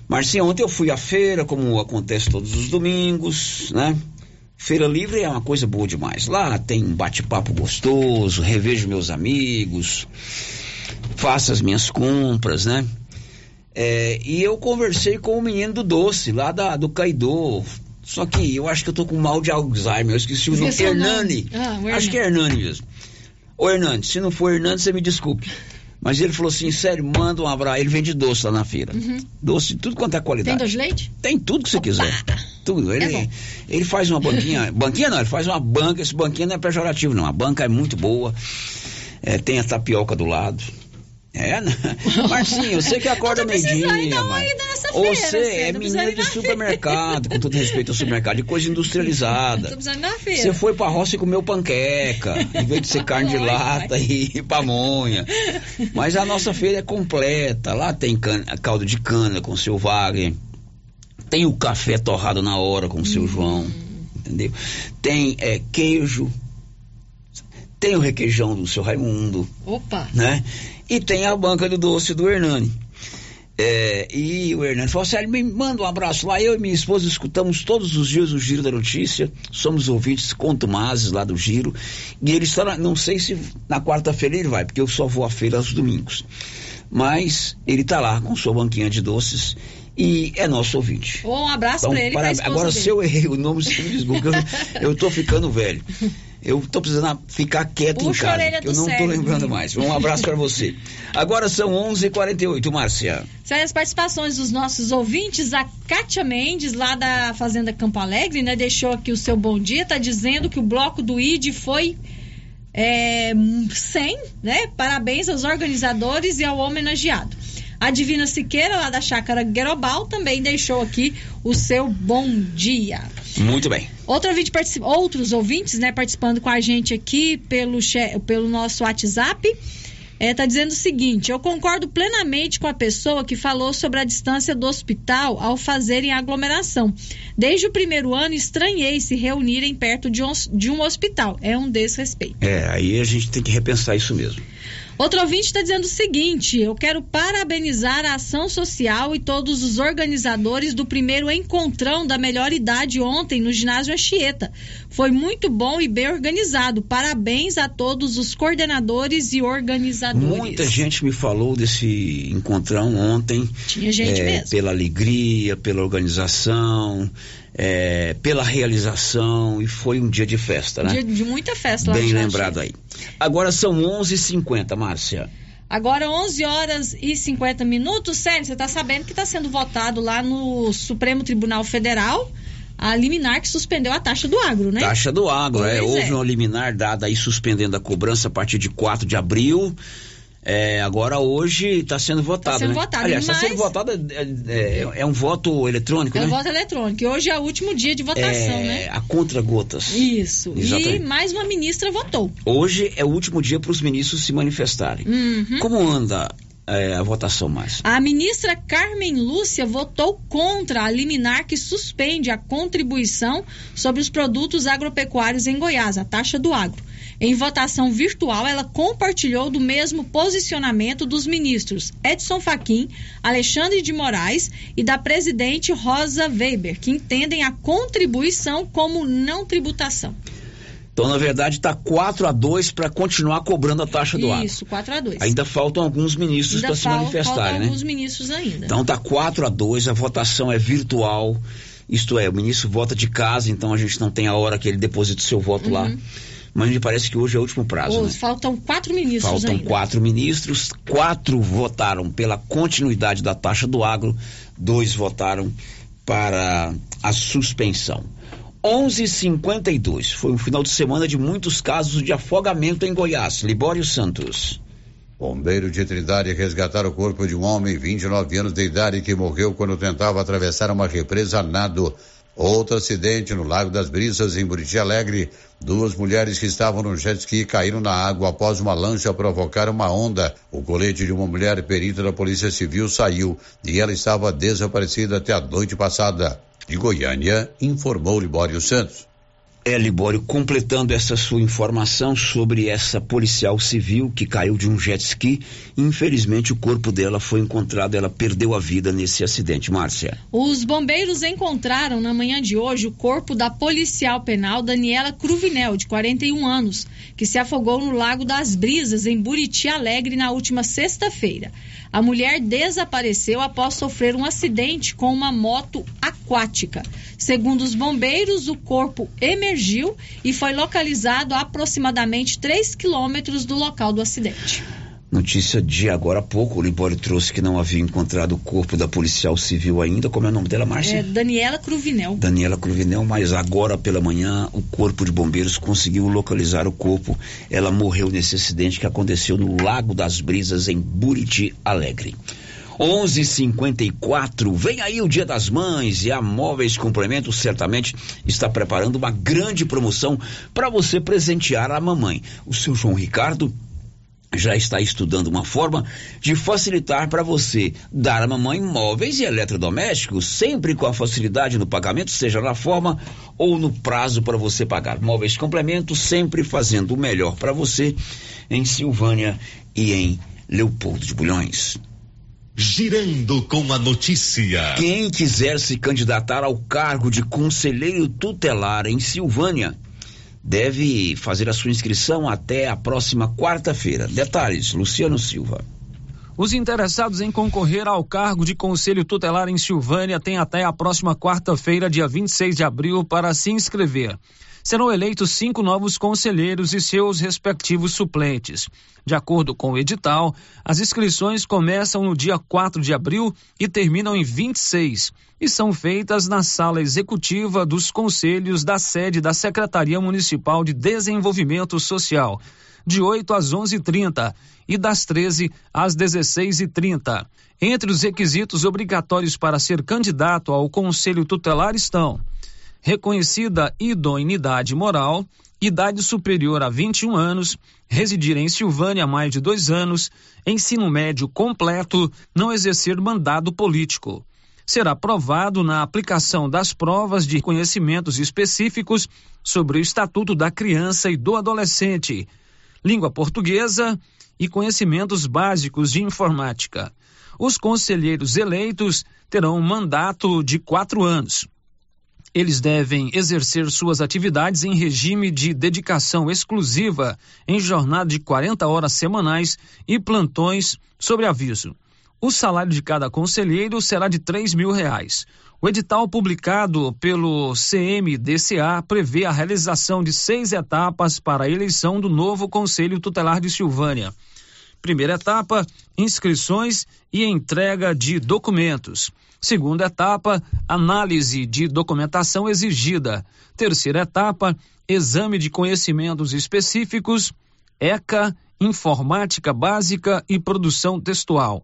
[SPEAKER 6] Marcinha, ontem eu fui à feira, como acontece todos os domingos, né? Feira livre é uma coisa boa demais. Lá tem um bate-papo gostoso, revejo meus amigos, faço as minhas compras, né? É, e eu conversei com o menino do doce, lá da, do Caidô. Só que eu acho que eu tô com mal de Alzheimer, eu esqueci o nome. Hernani.
[SPEAKER 18] Ah,
[SPEAKER 6] acho que é Hernani mesmo. Ô Hernani, se não for Hernani, você me desculpe. Mas ele falou assim, sério, manda um abraço. Ele vende doce lá na feira.
[SPEAKER 18] Uhum.
[SPEAKER 6] Doce, tudo quanto é qualidade.
[SPEAKER 18] Tem doce de leite?
[SPEAKER 6] Tem tudo que você quiser. Tudo. Ele,
[SPEAKER 18] É
[SPEAKER 6] ele faz uma banquinha. banquinha não, ele faz uma banca. Esse banquinha não é pejorativo, não. A banca é muito boa. É, tem a tapioca do lado. É, né? Marcinho, você que acorda meio-dia, mas você é menina de supermercado, com todo respeito ao supermercado, de coisa industrializada. Você foi pra roça e comeu panqueca, em vez de ser carne de lata e pamonha. Mas a nossa feira é completa. Lá tem cana, caldo de cana com o seu Wagner. Tem o café torrado na hora com o seu João. Entendeu? Tem é, queijo. Tem o requeijão do seu Raimundo
[SPEAKER 18] Opa.
[SPEAKER 6] né? E tem a banca do doce do Hernani. É, e o Hernani falou assim: me manda um abraço lá. Eu e minha esposa escutamos todos os dias o Giro da Notícia. Somos ouvintes contumazes lá do Giro. E ele está, na, não sei se na quarta-feira ele vai, porque eu só vou à feira aos domingos. Mas ele está lá com sua banquinha de doces e é nosso ouvinte.
[SPEAKER 18] Um abraço
[SPEAKER 6] Então,
[SPEAKER 18] pra ele.
[SPEAKER 6] para- agora,
[SPEAKER 18] dele.
[SPEAKER 6] se eu errei o nome, você me desculpa. eu, eu tô ficando velho. Eu tô precisando ficar quieto
[SPEAKER 18] Puxa
[SPEAKER 6] em
[SPEAKER 18] a
[SPEAKER 6] casa.
[SPEAKER 18] orelha
[SPEAKER 6] Eu não tô
[SPEAKER 18] cérebro,
[SPEAKER 6] lembrando mais. Um abraço para você. Agora são 11h48, Márcia.
[SPEAKER 18] São as participações dos nossos ouvintes. A Kátia Mendes, lá da Fazenda Campo Alegre, né, deixou aqui o seu bom dia. Tá dizendo que o bloco do ID foi é, 100, né? Parabéns aos organizadores e ao homenageado. A Divina Siqueira, lá da Chácara Guerobal, também deixou aqui o seu bom dia.
[SPEAKER 6] Muito bem.
[SPEAKER 18] Outro ouvinte participa- outros ouvintes, né, participando com a gente aqui pelo, che- pelo nosso WhatsApp, está dizendo o seguinte: eu concordo plenamente com a pessoa que falou sobre a distância do hospital ao fazerem aglomeração. Desde o primeiro ano, estranhei se reunirem perto de um, de um hospital. É um desrespeito.
[SPEAKER 6] É, aí a gente tem que repensar isso mesmo.
[SPEAKER 18] Outro ouvinte está dizendo o seguinte: eu quero parabenizar a ação social e todos os organizadores do primeiro encontrão da melhor idade ontem no ginásio Anchieta. Foi muito bom e bem organizado. Parabéns a todos os coordenadores e organizadores.
[SPEAKER 6] Muita gente me falou desse encontrão ontem.
[SPEAKER 18] Tinha gente
[SPEAKER 6] é,
[SPEAKER 18] mesmo.
[SPEAKER 6] Pela alegria, pela organização, é, pela realização. E foi um dia de festa, né?
[SPEAKER 18] Dia de muita festa
[SPEAKER 6] Bem lembrado aí. Agora são 11h50, Márcia.
[SPEAKER 18] Agora, 11 horas e 50 minutos. Sério, você está sabendo que está sendo votado lá no Supremo Tribunal Federal a liminar que suspendeu a taxa do agro, né?
[SPEAKER 6] Taxa do agro, é.
[SPEAKER 18] Pois
[SPEAKER 6] Houve
[SPEAKER 18] é.
[SPEAKER 6] uma liminar dada aí suspendendo a cobrança a partir de 4 de abril. É, agora hoje está sendo votado.
[SPEAKER 18] sendo
[SPEAKER 6] né?
[SPEAKER 18] votado,
[SPEAKER 6] Aliás, está
[SPEAKER 18] mas-
[SPEAKER 6] sendo votado. É, é- é um voto eletrônico,
[SPEAKER 18] É
[SPEAKER 6] né?
[SPEAKER 18] o voto eletrônico. E hoje é o último dia de votação,
[SPEAKER 6] é,
[SPEAKER 18] né?
[SPEAKER 6] A contra-gotas.
[SPEAKER 18] Isso. E
[SPEAKER 6] Exatamente.
[SPEAKER 18] mais uma ministra votou.
[SPEAKER 6] Hoje é o último dia para os ministros se manifestarem.
[SPEAKER 18] Uhum.
[SPEAKER 6] Como anda é, a votação, Márcia?
[SPEAKER 18] A ministra Carmen Lúcia votou contra a liminar que suspende a contribuição sobre os produtos agropecuários em Goiás, a taxa do agro. Em votação virtual, ela compartilhou do mesmo posicionamento dos ministros Edson Fachin, Alexandre de Moraes e da presidente Rosa Weber, que entendem a contribuição como não tributação.
[SPEAKER 6] Então, na verdade, está 4 a 2 para continuar cobrando a taxa do agro.
[SPEAKER 18] Isso, 4 a 2.
[SPEAKER 6] Ainda faltam alguns ministros para se manifestarem, né?
[SPEAKER 18] alguns ministros ainda.
[SPEAKER 6] Então tá 4 a 2 a votação é virtual. Isto é, o ministro vota de casa, então a gente não tem a hora que ele deposita o seu voto lá. Mas me parece que hoje é o último prazo. Né?
[SPEAKER 18] Faltam quatro ministros
[SPEAKER 6] Faltam
[SPEAKER 18] ainda.
[SPEAKER 6] quatro ministros, quatro votaram pela continuidade da taxa do agro, dois votaram para a suspensão. 11:52 foi um final de semana de muitos casos de afogamento em Goiás. Libório Santos.
[SPEAKER 20] Bombeiro de Trindade resgataram o corpo de um homem, 29 anos de idade, que morreu quando tentava atravessar uma represa a nado. Outro acidente no Lago das Brisas, em Buriti Alegre. Duas mulheres que estavam no jet ski caíram na água após uma lancha provocar uma onda. O colete de uma mulher perita da Polícia Civil saiu e ela estava desaparecida até a noite passada. De Goiânia, informou Libório Santos.
[SPEAKER 6] É, Libório, completando essa sua informação sobre essa policial civil que caiu de um jet ski, infelizmente o corpo dela foi encontrado, ela perdeu a vida nesse acidente. Márcia.
[SPEAKER 18] Os bombeiros encontraram na manhã de hoje o corpo da policial penal Daniela Cruvinel, de 41 anos, que se afogou no Lago das Brisas, em Buriti Alegre, na última sexta-feira. A mulher desapareceu após sofrer um acidente com uma moto aquática. Segundo os bombeiros, o corpo emergiu e foi localizado a aproximadamente 3 quilômetros do local do acidente.
[SPEAKER 6] Notícia de agora há pouco, o Libório trouxe que não havia encontrado o corpo da policial civil ainda. Como é o nome dela, Márcia?
[SPEAKER 18] É Daniela Cruvinel.
[SPEAKER 6] Daniela Cruvinel, mas agora pela manhã o corpo de bombeiros conseguiu localizar o corpo. Ela morreu nesse acidente que aconteceu no Lago das Brisas, em Buriti Alegre. 11:54 vem aí o Dia das Mães e a Móveis Complementos certamente está preparando uma grande promoção para você presentear a mamãe. O seu João Ricardo já está estudando uma forma de facilitar para você dar à mamãe móveis e eletrodomésticos, sempre com a facilidade no pagamento, seja na forma ou no prazo para você pagar. Móveis complementos, sempre fazendo o melhor para você em Silvânia e em Leopoldo de Bulhões.
[SPEAKER 16] girando com a notícia.
[SPEAKER 6] Quem quiser se candidatar ao cargo de conselheiro tutelar em Silvânia deve fazer a sua inscrição até a próxima quarta-feira. Detalhes, Luciano Silva.
[SPEAKER 10] Os interessados em concorrer ao cargo de conselho tutelar em Silvânia têm até a próxima quarta-feira, dia 26 de abril, para se inscrever. Serão eleitos cinco novos conselheiros e seus respectivos suplentes. De acordo com o edital, as inscrições começam no dia 4 de abril e terminam em 26 e são feitas na sala executiva dos conselhos da sede da Secretaria Municipal de Desenvolvimento Social de 8 às 11h30 e das 13 às 16h30. Entre os requisitos obrigatórios para ser candidato ao Conselho Tutelar estão reconhecida idoneidade moral, idade superior a 21 anos, residir em Silvânia há mais de dois anos, ensino médio completo, não exercer mandado político. Será provado na aplicação das provas de conhecimentos específicos sobre o Estatuto da Criança e do Adolescente, língua portuguesa e conhecimentos básicos de informática. Os conselheiros eleitos terão um mandato de quatro anos. Eles devem exercer suas atividades em regime de dedicação exclusiva, em jornada de 40 horas semanais e plantões sobre aviso. O salário de cada conselheiro será de três mil reais. O edital publicado pelo CMDCA prevê a realização de seis etapas para a eleição do novo Conselho Tutelar de Silvânia. Primeira etapa, inscrições e entrega de documentos. Segunda etapa, análise de documentação exigida. Terceira etapa, exame de conhecimentos específicos, ECA, informática básica e produção textual.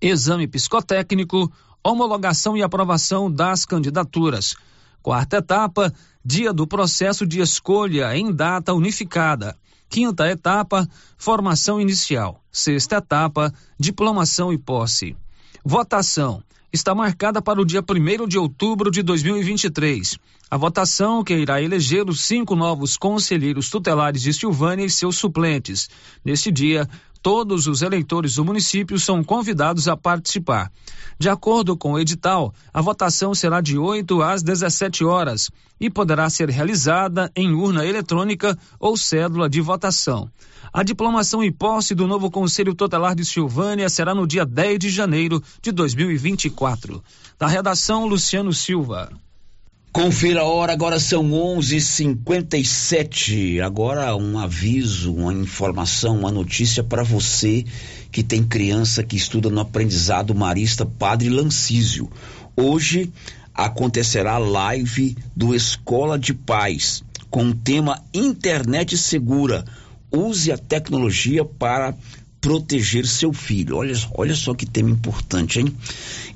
[SPEAKER 10] Exame psicotécnico, homologação e aprovação das candidaturas. Quarta etapa, dia do processo de escolha em data unificada. Quinta etapa, formação inicial. Sexta etapa, diplomação e posse. Votação está marcada para o dia 1 de outubro de 2023. A votação que irá eleger os cinco novos conselheiros tutelares de Silvânia e seus suplentes. Neste dia, todos os eleitores do município são convidados a participar. De acordo com o edital, a votação será de 8 às 17 horas e poderá ser realizada em urna eletrônica ou cédula de votação. A diplomação e posse do novo Conselho Tutelar de Silvânia será no dia 10 de janeiro de 2024. Da redação, Luciano Silva.
[SPEAKER 6] Confira a hora, agora são 11:57. Agora um aviso, uma informação, uma notícia para você que tem criança que estuda no aprendizado marista Padre Lancísio. Hoje acontecerá a live do Escola de Paz com o tema Internet Segura. Use a tecnologia para proteger seu filho. Olha, olha só que tema importante, hein?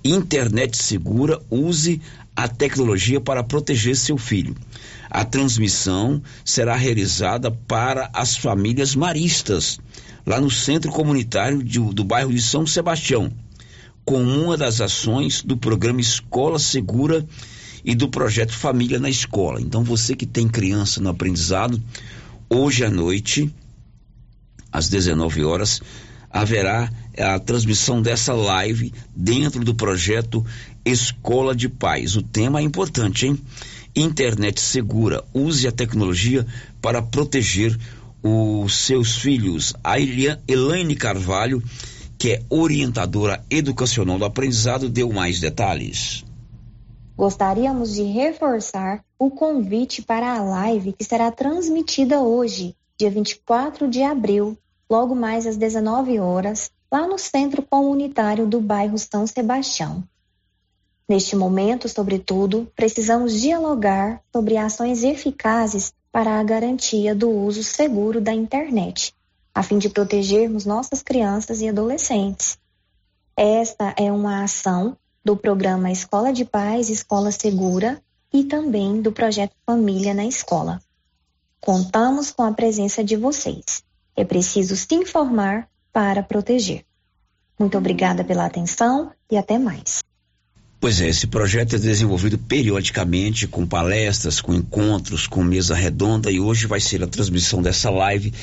[SPEAKER 6] Internet segura, use a tecnologia para proteger seu filho. A transmissão será realizada para as famílias maristas, lá no centro comunitário de, do bairro de São Sebastião, com uma das ações do programa Escola Segura e do projeto Família na Escola. Então, você que tem criança no aprendizado, hoje à noite, às 19 horas, haverá a transmissão dessa live dentro do projeto Escola de Paz. O tema é importante, hein? Internet segura. Use a tecnologia para proteger os seus filhos. A Elaine Carvalho, que é orientadora educacional do aprendizado, deu mais detalhes.
[SPEAKER 25] Gostaríamos de reforçar o convite para a live que será transmitida hoje, dia 24 de abril, logo mais às 19 horas, lá no Centro Comunitário do bairro São Sebastião. Neste momento, sobretudo, precisamos dialogar sobre ações eficazes para a garantia do uso seguro da internet, a fim de protegermos nossas crianças e adolescentes. Esta é uma ação do programa Escola de Paz, Escola Segura e também do projeto Família na Escola. Contamos com a presença de vocês. É preciso se informar para proteger. Muito obrigada pela atenção e até mais.
[SPEAKER 6] Pois é, esse projeto é desenvolvido periodicamente com palestras, com encontros, com mesa redonda e hoje vai ser a transmissão dessa live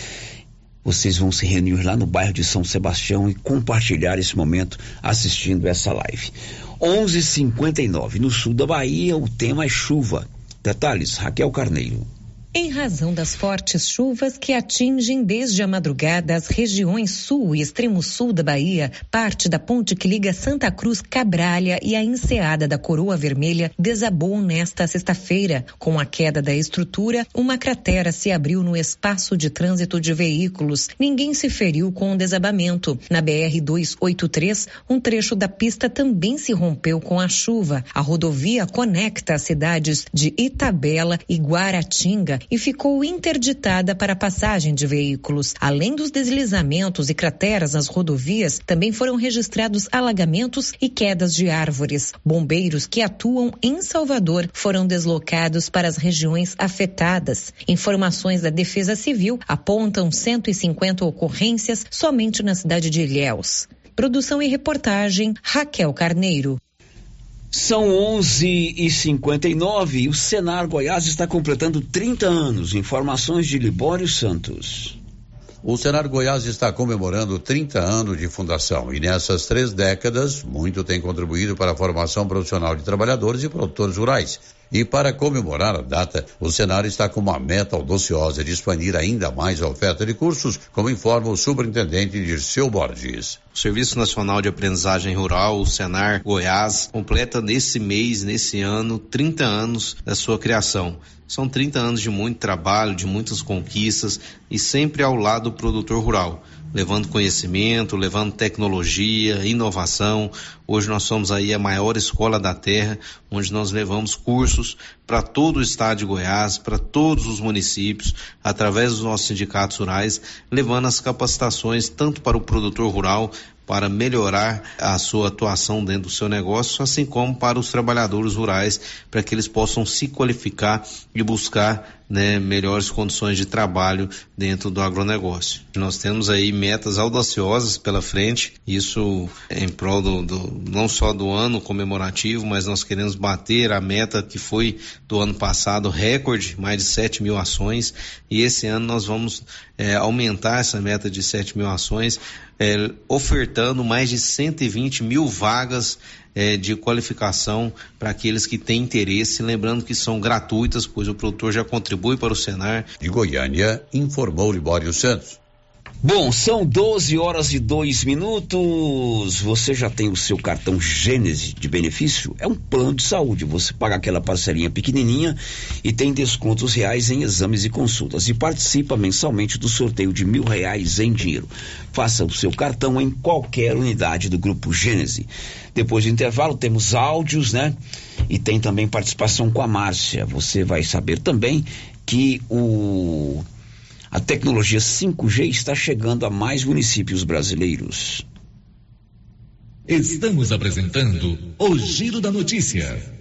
[SPEAKER 6] vocês vão se reunir lá no bairro de São Sebastião e compartilhar esse momento assistindo essa live. 11:59 no sul da Bahia, o tema é chuva. Detalhes, Raquel Carneiro.
[SPEAKER 26] Em razão das fortes chuvas que atingem desde a madrugada as regiões sul e extremo sul da Bahia, parte da ponte que liga Santa Cruz, Cabralha e a enseada da Coroa Vermelha desabou nesta sexta-feira. Com a queda da estrutura, uma cratera se abriu no espaço de trânsito de veículos. Ninguém se feriu com o desabamento. Na BR 283, um trecho da pista também se rompeu com a chuva. A rodovia conecta as cidades de Itabela e Guaratinga e ficou interditada para passagem de veículos. Além dos deslizamentos e crateras nas rodovias, também foram registrados alagamentos e quedas de árvores. Bombeiros que atuam em Salvador foram deslocados para as regiões afetadas. Informações da Defesa Civil apontam 150 ocorrências somente na cidade de Ilhéus. Produção e reportagem Raquel Carneiro.
[SPEAKER 6] São 11 e 59 e o Senar Goiás está completando 30 anos. Informações de Libório Santos.
[SPEAKER 20] O Senar Goiás está comemorando 30 anos de fundação e nessas três décadas muito tem contribuído para a formação profissional de trabalhadores e produtores rurais. E para comemorar a data, o Senar está com uma meta audaciosa de expandir ainda mais a oferta de cursos, como informa o superintendente Dirceu Borges.
[SPEAKER 27] O Serviço Nacional de Aprendizagem Rural, o Senar Goiás, completa nesse mês, nesse ano, 30 anos da sua criação. São 30 anos de muito trabalho, de muitas conquistas e sempre ao lado do produtor rural levando conhecimento, levando tecnologia, inovação. Hoje nós somos aí a maior escola da terra, onde nós levamos cursos para todo o estado de Goiás, para todos os municípios, através dos nossos sindicatos rurais, levando as capacitações tanto para o produtor rural para melhorar a sua atuação dentro do seu negócio, assim como para os trabalhadores rurais, para que eles possam se qualificar e buscar né, melhores condições de trabalho dentro do agronegócio. Nós temos aí metas audaciosas pela frente, isso em prol do, do, não só do ano comemorativo, mas nós queremos bater a meta que foi do ano passado, recorde, mais de 7 mil ações, e esse ano nós vamos é, aumentar essa meta de 7 mil ações, é, ofertando mais de 120 mil vagas é, de qualificação para aqueles que têm interesse, lembrando que são gratuitas, pois o produtor já contribui para o Senar.
[SPEAKER 20] De Goiânia, informou Libório Santos.
[SPEAKER 6] Bom, são 12 horas e 2 minutos. Você já tem o seu cartão Gênese de benefício? É um plano de saúde. Você paga aquela parcelinha pequenininha e tem descontos reais em exames e consultas. E participa mensalmente do sorteio de mil reais em dinheiro. Faça o seu cartão em qualquer unidade do Grupo Gênese. Depois do intervalo, temos áudios, né? E tem também participação com a Márcia. Você vai saber também que o a tecnologia 5G está chegando a mais municípios brasileiros.
[SPEAKER 8] Estamos apresentando o Giro da Notícia.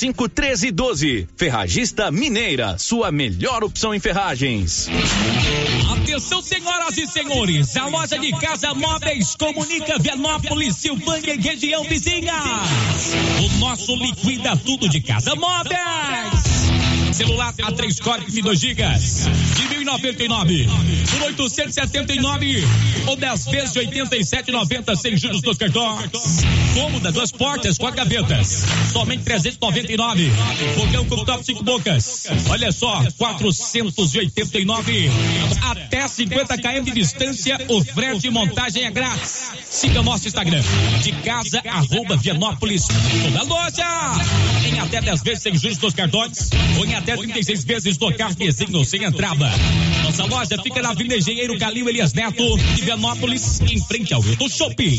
[SPEAKER 28] cinco treze doze. Ferragista Mineira, sua melhor opção em ferragens.
[SPEAKER 29] Atenção, senhoras e senhores, a loja de casa móveis comunica Vianópolis, Silvânia e região vizinha. O nosso liquida tudo de casa móveis. Celular a 3 códigos e 2 gigas de 1099 por 879 ou 10 vezes de 87,90 sem juros dos cartões. Cômoda, duas portas, quatro gavetas, somente 399. Fogão com top 5 bocas. Olha só, 489 até 50 km de distância. O frete e montagem é grátis. Siga nosso Instagram de casa arroba Vianópolis. Toda loja em até 10 vezes sem juros dos cartões ou em até 36 vezes no cartezinho sem entrada. Nossa loja fica na Avenida Engenheiro Calil Elias Neto, de em frente ao Hilton Shopping.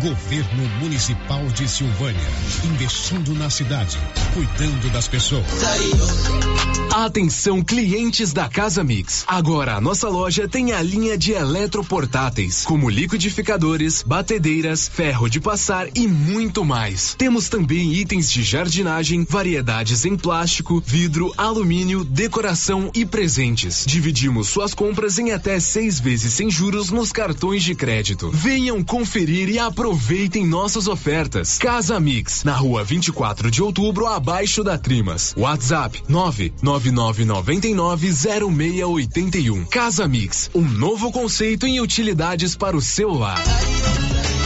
[SPEAKER 16] Governo Municipal de Silvânia. Investindo na cidade, cuidando das pessoas.
[SPEAKER 12] Atenção, clientes da Casa Mix. Agora a nossa loja tem a linha de eletroportáteis, como liquidificadores, batedeiras, ferro de passar e muito mais. Temos também itens de jardinagem, variedades em plástico, vidro, alumínio, decoração e presentes. Dividimos suas compras em até seis vezes sem juros nos cartões de crédito. Venham conferir e aproveitar Aproveitem nossas ofertas. Casa Mix, na rua 24 de outubro, abaixo da Trimas. WhatsApp 999990681. Casa Mix, um novo conceito em utilidades para o celular.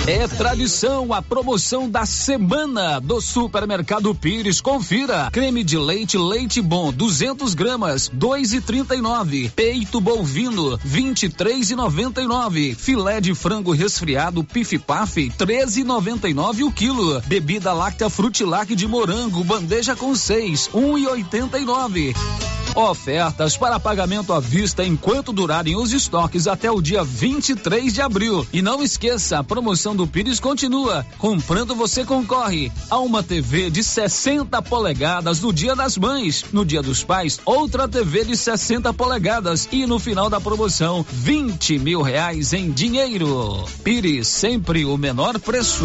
[SPEAKER 10] É tradição a promoção da semana do Supermercado Pires. Confira: creme de leite Leite Bom 200 gramas 2,39; peito bovino 23,99; filé de frango resfriado Pif Paf 13,99 o quilo; bebida láctea Frutilac de morango bandeja com 6 1,89. Ofertas para pagamento à vista enquanto durarem os estoques até o dia 23 de abril. E não esqueça, a promoção do Pires continua. Comprando você concorre a uma TV de 60 polegadas no Dia das Mães. No Dia dos Pais, outra TV de 60 polegadas. E no final da promoção, 20 mil reais em dinheiro. Pires, sempre o menor preço.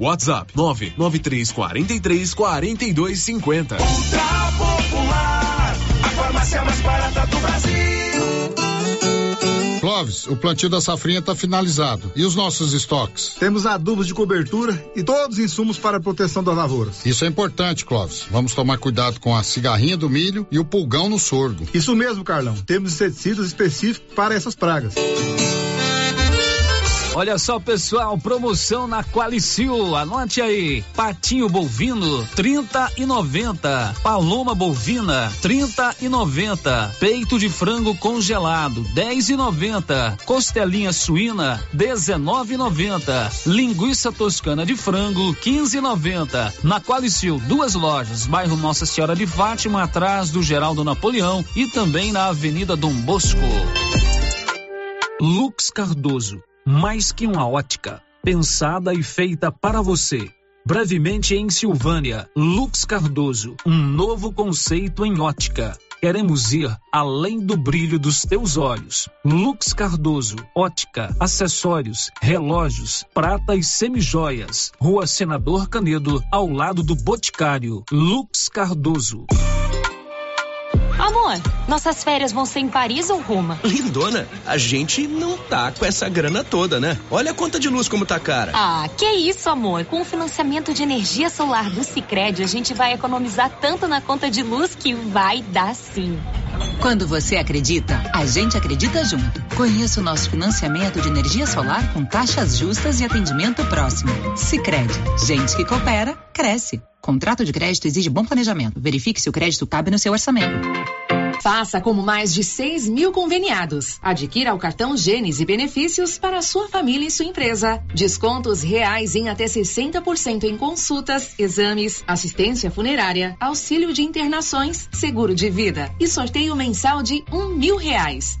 [SPEAKER 12] WhatsApp 99343 4250.
[SPEAKER 15] Ultra Popular, a farmácia mais barata do Brasil.
[SPEAKER 30] Clóvis, o plantio da safrinha está finalizado. E os nossos estoques?
[SPEAKER 31] Temos adubos de cobertura e todos os insumos para a proteção das lavouras.
[SPEAKER 30] Isso é importante, Clóvis. Vamos tomar cuidado com a cigarrinha do milho e o pulgão no sorgo.
[SPEAKER 31] Isso mesmo, Carlão. Temos inseticidas específicos para essas pragas.
[SPEAKER 10] Olha só, pessoal, promoção na Qualicil. Anote aí. Patinho bovino, 30 e 90. Paloma bovina, 30 e 90. Peito de frango congelado, 10 e 90. Costelinha suína, 19 e 90. Linguiça toscana de frango, 15 e 90. Na Qualicil, duas lojas, bairro Nossa Senhora de Fátima, atrás do Geraldo Napoleão e também na Avenida Dom Bosco. Lux Cardoso, mais que uma ótica, pensada e feita para você. Brevemente em Silvânia, Lux Cardoso, um novo conceito em ótica. Queremos ir além do brilho dos teus olhos. Lux Cardoso, ótica, acessórios, relógios, prata e semijoias. Rua Senador Canedo, ao lado do Boticário. Lux Cardoso.
[SPEAKER 32] Amor, nossas férias vão ser em Paris ou Roma?
[SPEAKER 33] Lindona, a gente não tá com essa grana toda, né? Olha a conta de luz como tá cara.
[SPEAKER 32] Ah, que isso, amor. Com o financiamento de energia solar do Sicredi, a gente vai economizar tanto na conta de luz que vai dar sim.
[SPEAKER 34] Quando você acredita, a gente acredita junto. Conheça o nosso financiamento de energia solar com taxas justas e atendimento próximo. Sicredi, gente que coopera, cresce. Contrato de crédito exige bom planejamento. Verifique se o crédito cabe no seu orçamento.
[SPEAKER 35] Faça como mais de 6 mil conveniados. Adquira o cartão Gênesis e benefícios para sua família e sua empresa. Descontos reais em até 60% em consultas, exames, assistência funerária, auxílio de internações, seguro de vida e sorteio mensal de um mil reais.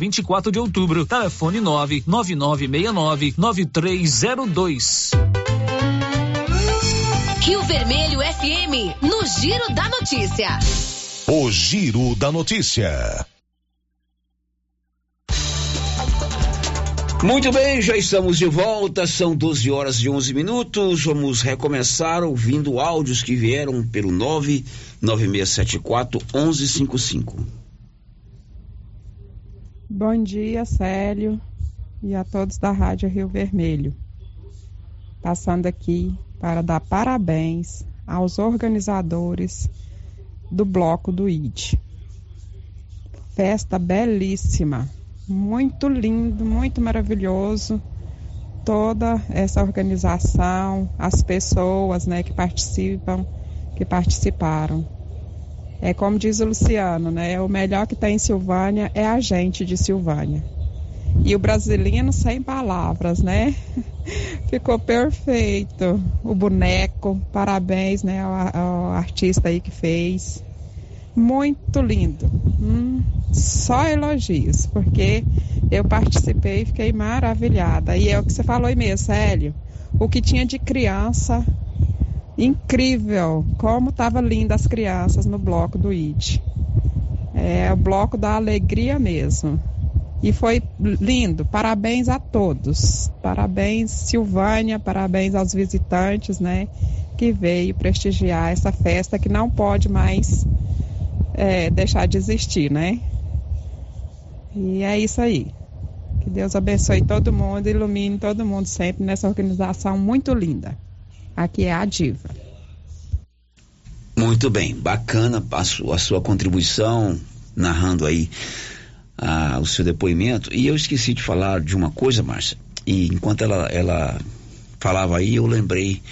[SPEAKER 10] 24 de Outubro, telefone 99969 9302.
[SPEAKER 17] Rio Vermelho FM, no Giro da Notícia.
[SPEAKER 16] O Giro da Notícia.
[SPEAKER 6] Muito bem, já estamos de volta, são 12 horas e 11 minutos. Vamos recomeçar ouvindo áudios que vieram pelo 99674 1155.
[SPEAKER 36] Bom dia, Célio, e a todos da Rádio Rio Vermelho. Passando aqui para dar parabéns aos organizadores do bloco do ID. Festa belíssima, muito lindo, muito maravilhoso. Toda essa organização, as pessoas, né, que participam, que participaram. É como diz o Luciano, né? O melhor que tem em Silvânia é a gente de Silvânia. E o brasileiro sem palavras, né? Ficou perfeito. O boneco, parabéns, né, ao, ao artista aí que fez. Muito lindo. Hum, só elogios, porque eu participei e fiquei maravilhada. E é o que você falou aí mesmo, Célio. O que tinha de criança incrível como estava linda as crianças no bloco do ID. É o bloco da alegria mesmo. E foi lindo. Parabéns a todos. Parabéns Silvânia, parabéns aos visitantes, né, que veio prestigiar essa festa que não pode mais é, deixar de existir, né? E é isso aí. Que Deus abençoe todo mundo, ilumine todo mundo sempre nessa organização muito linda. Aqui é a Diva.
[SPEAKER 6] Muito bem, bacana a sua, a sua contribuição, narrando aí ah, o seu depoimento. E eu esqueci de falar de uma coisa, Márcia. E enquanto ela, ela falava aí, eu lembrei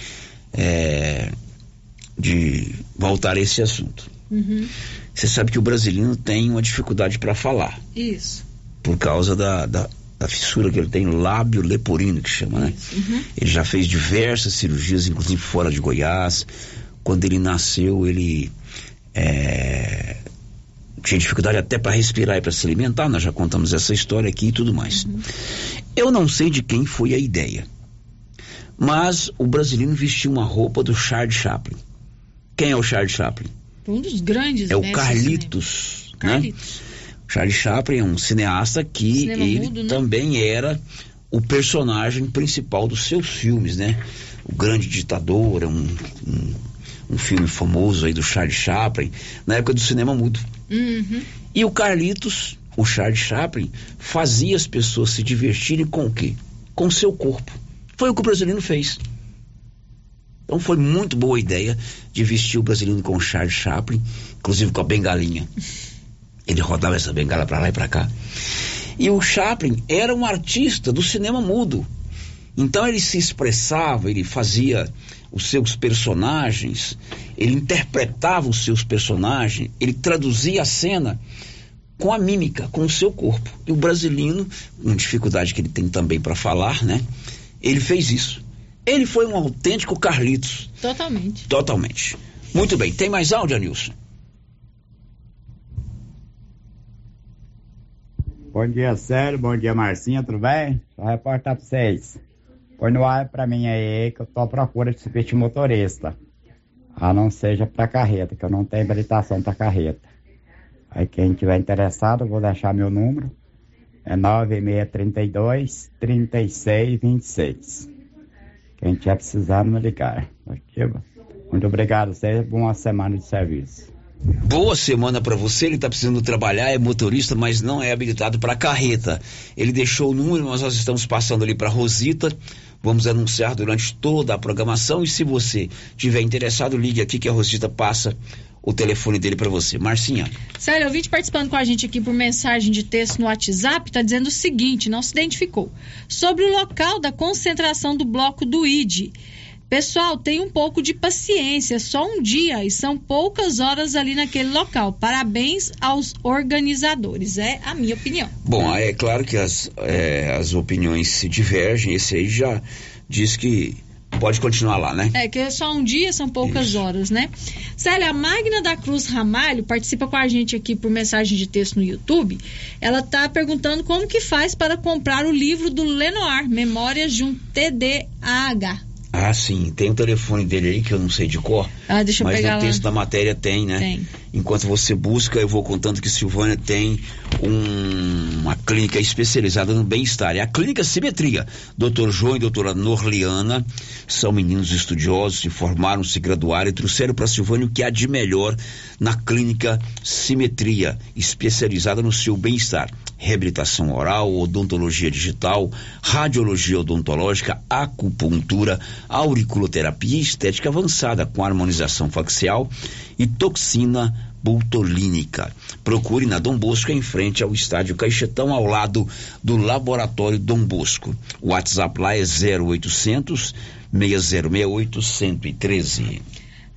[SPEAKER 6] é, de voltar a esse assunto.
[SPEAKER 18] Uhum.
[SPEAKER 6] Você sabe que o brasileiro tem uma dificuldade para falar.
[SPEAKER 18] Isso.
[SPEAKER 6] Por causa da, da, da, fissura que ele tem, lábio leporino, que chama, né?
[SPEAKER 18] Uhum.
[SPEAKER 6] Ele já fez diversas cirurgias, inclusive fora de Goiás quando ele nasceu, ele é, tinha dificuldade até para respirar e para se alimentar. Nós já contamos essa história aqui e tudo mais. Uhum. Eu não sei de quem foi a ideia, mas o brasileiro vestiu uma roupa do Charles Chaplin. Quem é o Charles Chaplin?
[SPEAKER 18] Um dos grandes.
[SPEAKER 6] É o Carlitos, né? Carlitos. Charles Chaplin é um cineasta que Cinema ele mudo, né? também era o personagem principal dos seus filmes, né? O Grande Ditador, é um, um, um filme famoso aí do Charles Chaplin, na época do cinema mudo. Uhum. E o Carlitos, o Charles Chaplin, fazia as pessoas se divertirem com o quê? Com o seu corpo. Foi o que o brasileiro fez. Então foi muito boa a ideia de vestir o brasileiro com o Charles Chaplin, inclusive com a bengalinha. Ele rodava essa bengala para lá e para cá. E o Chaplin era um artista do cinema mudo. Então ele se expressava, ele fazia os seus personagens, ele interpretava os seus personagens, ele traduzia a cena com a mímica, com o seu corpo. E o brasileiro, com dificuldade que ele tem também para falar, né? Ele fez isso. Ele foi um autêntico Carlitos.
[SPEAKER 18] Totalmente.
[SPEAKER 6] Totalmente. Muito bem. Tem mais áudio, Anilson?
[SPEAKER 37] Bom dia, Célio. Bom dia, Marcinha. Tudo bem? Só reportar pra vocês. Põe no ar pra mim aí que eu tô à procura de serviço motorista. A não seja pra carreta, que eu não tenho habilitação pra carreta. Aí quem tiver interessado, eu vou deixar meu número. É 9632 3626. Quem tiver precisando, me ligar. Muito obrigado, vocês. Boa semana de serviço.
[SPEAKER 6] Boa semana para você. Ele está precisando trabalhar, é motorista, mas não é habilitado para carreta. Ele deixou o número, mas nós estamos passando ali para Rosita. Vamos anunciar durante toda a programação. E se você tiver interessado, ligue aqui que a Rosita passa o telefone dele para você. Marcinha.
[SPEAKER 18] Sério, eu vi te participando com a gente aqui por mensagem de texto no WhatsApp, está dizendo o seguinte, não se identificou. Sobre o local da concentração do bloco do ID. Pessoal, tenha um pouco de paciência, só um dia e são poucas horas ali naquele local. Parabéns aos organizadores, é a minha opinião.
[SPEAKER 6] Bom, é claro que as, é, as opiniões se divergem, esse aí já diz que pode continuar lá, né?
[SPEAKER 18] É, que é só um dia, são poucas Isso. horas, né? Célia, a Magna da Cruz Ramalho participa com a gente aqui por mensagem de texto no YouTube. Ela está perguntando como que faz para comprar o livro do Lenoir, Memórias de um TDAH.
[SPEAKER 6] Ah, sim. Tem o telefone dele aí que eu não sei de cor.
[SPEAKER 18] Ah, deixa eu
[SPEAKER 6] mas
[SPEAKER 18] pegar
[SPEAKER 6] no texto
[SPEAKER 18] lá.
[SPEAKER 6] da matéria tem, né?
[SPEAKER 18] Tem.
[SPEAKER 6] Enquanto você busca, eu vou contando que Silvânia tem um, uma clínica especializada no bem-estar. É a Clínica Simetria. Doutor João e doutora Norliana são meninos estudiosos, se formaram, se graduaram e trouxeram para Silvânia o que há de melhor na Clínica Simetria, especializada no seu bem-estar reabilitação oral, odontologia digital, radiologia odontológica, acupuntura, auriculoterapia e estética avançada com harmonização facial e toxina butolínica. Procure na Dom Bosco em frente ao estádio Caixetão ao lado do laboratório Dom Bosco. O WhatsApp lá é 0800 6068 113.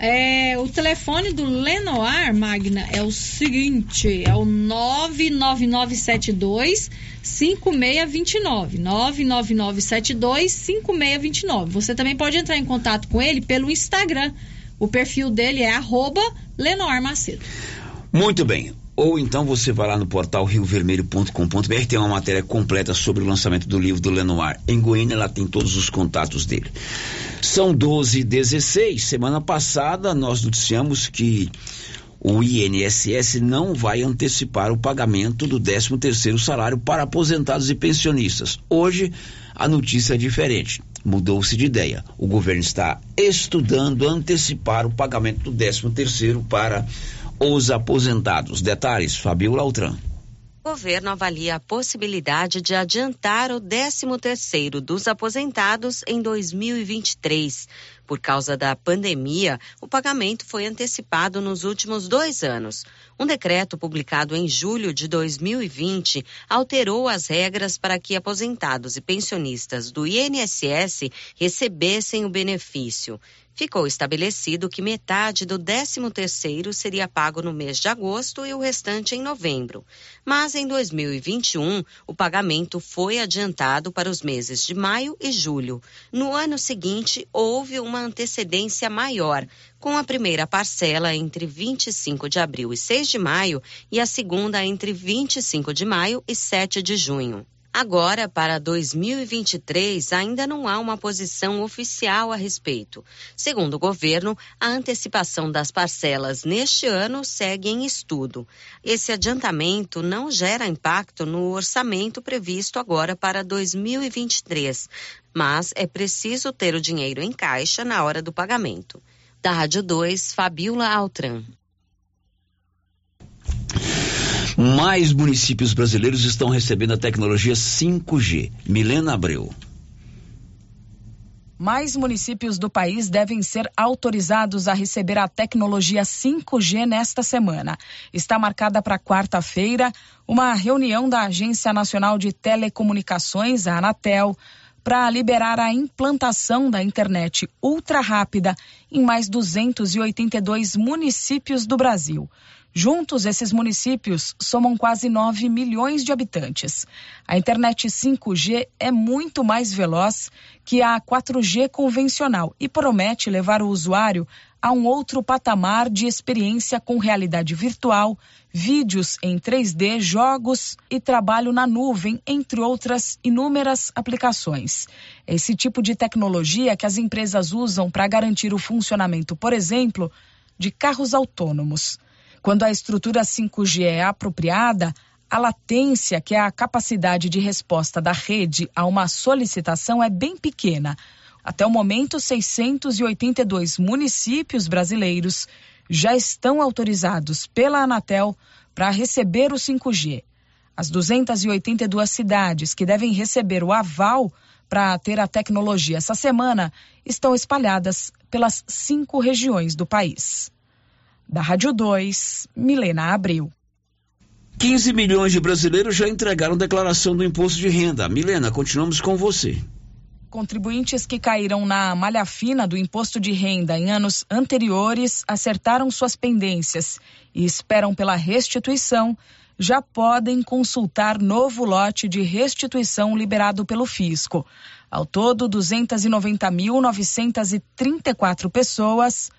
[SPEAKER 18] É, o telefone do Lenoir, Magna, é o seguinte: é o 99972 5629. 99972 5629. Você também pode entrar em contato com ele pelo Instagram. O perfil dele é arroba Lenoir Macedo.
[SPEAKER 6] Muito bem. Ou então você vai lá no portal riovermelho.com.br, tem uma matéria completa sobre o lançamento do livro do Lenoir. Em Goiânia, ela tem todos os contatos dele. São 12 e 16. Semana passada, nós noticiamos que o INSS não vai antecipar o pagamento do 13 terceiro salário para aposentados e pensionistas. Hoje, a notícia é diferente. Mudou-se de ideia. O governo está estudando antecipar o pagamento do 13 terceiro para os aposentados. Detalhes, Fabiola Altran.
[SPEAKER 38] Governo avalia a possibilidade de adiantar o 13º dos aposentados em 2023. Por causa da pandemia, o pagamento foi antecipado nos últimos dois anos. Um decreto publicado em julho de 2020 alterou as regras para que aposentados e pensionistas do INSS recebessem o benefício ficou estabelecido que metade do 13º seria pago no mês de agosto e o restante em novembro. Mas em 2021, o pagamento foi adiantado para os meses de maio e julho. No ano seguinte, houve uma antecedência maior, com a primeira parcela entre 25 de abril e 6 de maio e a segunda entre 25 de maio e 7 de junho. Agora, para 2023, ainda não há uma posição oficial a respeito. Segundo o governo, a antecipação das parcelas neste ano segue em estudo. Esse adiantamento não gera impacto no orçamento previsto agora para 2023, mas é preciso ter o dinheiro em caixa na hora do pagamento. Da Rádio 2, Fabiola Altran.
[SPEAKER 6] Mais municípios brasileiros estão recebendo a tecnologia 5G. Milena Abreu.
[SPEAKER 39] Mais municípios do país devem ser autorizados a receber a tecnologia 5G nesta semana. Está marcada para quarta-feira uma reunião da Agência Nacional de Telecomunicações, a Anatel, para liberar a implantação da internet ultra rápida em mais 282 municípios do Brasil. Juntos, esses municípios somam quase 9 milhões de habitantes. A internet 5G é muito mais veloz que a 4G convencional e promete levar o usuário a um outro patamar de experiência com realidade virtual, vídeos em 3D, jogos e trabalho na nuvem, entre outras inúmeras aplicações. Esse tipo de tecnologia que as empresas usam para garantir o funcionamento, por exemplo, de carros autônomos. Quando a estrutura 5G é apropriada, a latência, que é a capacidade de resposta da rede a uma solicitação, é bem pequena. Até o momento, 682 municípios brasileiros já estão autorizados pela Anatel para receber o 5G. As 282 cidades que devem receber o aval para ter a tecnologia essa semana estão espalhadas pelas cinco regiões do país. Da Rádio 2, Milena Abreu.
[SPEAKER 6] 15 milhões de brasileiros já entregaram declaração do imposto de renda. Milena, continuamos com você.
[SPEAKER 39] Contribuintes que caíram na malha fina do imposto de renda em anos anteriores acertaram suas pendências e esperam pela restituição já podem consultar novo lote de restituição liberado pelo fisco. Ao todo, 290.934 pessoas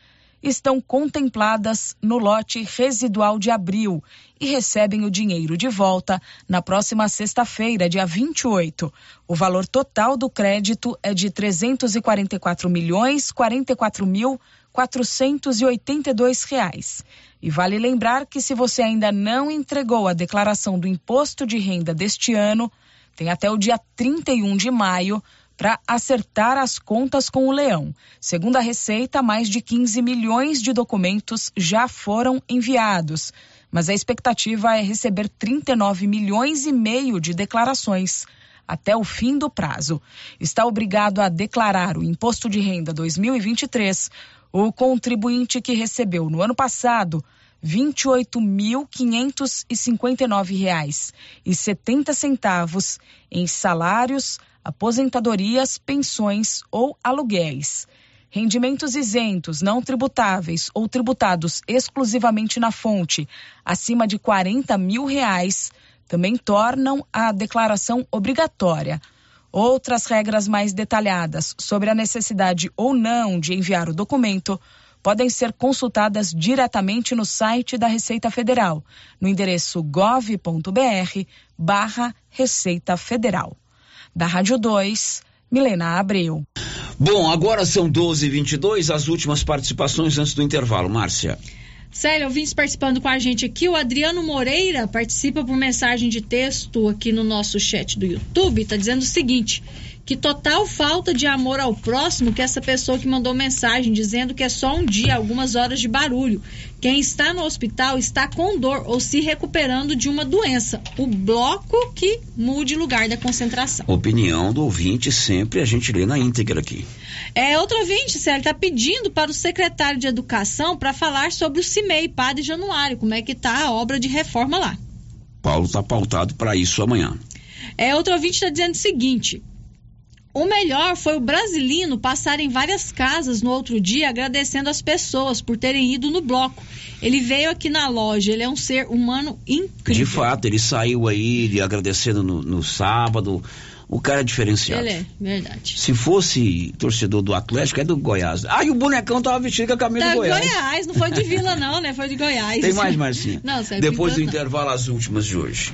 [SPEAKER 39] estão contempladas no lote residual de abril e recebem o dinheiro de volta na próxima sexta-feira, dia 28. O valor total do crédito é de 344 milhões 44 mil 482 reais. E vale lembrar que se você ainda não entregou a declaração do imposto de renda deste ano, tem até o dia 31 de maio para acertar as contas com o leão. Segundo a Receita, mais de 15 milhões de documentos já foram enviados, mas a expectativa é receber 39 milhões e meio de declarações até o fim do prazo. Está obrigado a declarar o imposto de renda 2023 o contribuinte que recebeu no ano passado R$ 28.559,70 em salários, aposentadorias, pensões ou aluguéis. Rendimentos isentos, não tributáveis ou tributados exclusivamente na fonte, acima de 40 mil reais, também tornam a declaração obrigatória. Outras regras mais detalhadas sobre a necessidade ou não de enviar o documento podem ser consultadas diretamente no site da Receita Federal, no endereço gov.br barra Receita Federal. Da Rádio 2, Milena Abreu.
[SPEAKER 6] Bom, agora são 12h22, as últimas participações antes do intervalo. Márcia.
[SPEAKER 18] Célia, ouvintes participando com a gente aqui, o Adriano Moreira participa por mensagem de texto aqui no nosso chat do YouTube, está dizendo o seguinte: que total falta de amor ao próximo que essa pessoa que mandou mensagem dizendo que é só um dia, algumas horas de barulho. Quem está no hospital está com dor ou se recuperando de uma doença. O bloco que mude lugar da concentração.
[SPEAKER 6] Opinião do ouvinte sempre a gente lê na íntegra aqui.
[SPEAKER 18] É, outro ouvinte, Célio, está pedindo para o secretário de Educação para falar sobre o CIMEI, Padre Januário, como é que está a obra de reforma lá.
[SPEAKER 6] Paulo está pautado para isso amanhã.
[SPEAKER 18] É, outro ouvinte está dizendo o seguinte: o melhor foi o brasilino passar em várias casas no outro dia agradecendo as pessoas por terem ido no bloco. Ele veio aqui na loja, ele é um ser humano incrível.
[SPEAKER 6] De fato, ele saiu aí agradecendo no, no sábado, O cara é diferenciado.
[SPEAKER 18] Ele é, verdade.
[SPEAKER 6] Se fosse torcedor do Atlético, é do Goiás. Ah, e o bonecão tava vestido com a camisa
[SPEAKER 18] Da
[SPEAKER 6] do Goiás.
[SPEAKER 18] Goiás, não foi de Vila não, né? Foi de Goiás.
[SPEAKER 6] Tem mais, Marcinha?
[SPEAKER 18] Não,
[SPEAKER 6] Depois do
[SPEAKER 18] não.
[SPEAKER 6] intervalo, as últimas de hoje.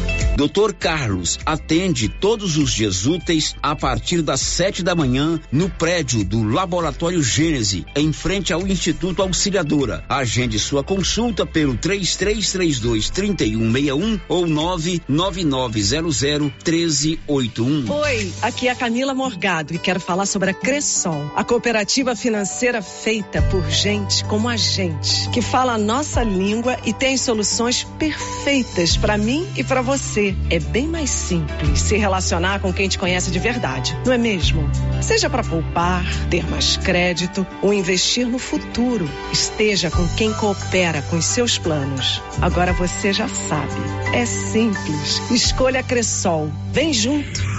[SPEAKER 6] Doutor Carlos atende todos os dias úteis a partir das sete da manhã no prédio do Laboratório Gênese, em frente ao Instituto Auxiliadora. Agende sua consulta pelo 3332 3161 ou 99900 1381.
[SPEAKER 13] Oi, aqui é a Camila Morgado e quero falar sobre a Cressol, a cooperativa financeira feita por gente como a gente, que fala a nossa língua e tem soluções perfeitas para mim e para você. É bem mais simples se relacionar com quem te conhece de verdade, não é mesmo? Seja para poupar, ter mais crédito ou investir no futuro, esteja com quem coopera com os seus planos. Agora você já sabe, é simples. Escolha Cressol. Vem junto.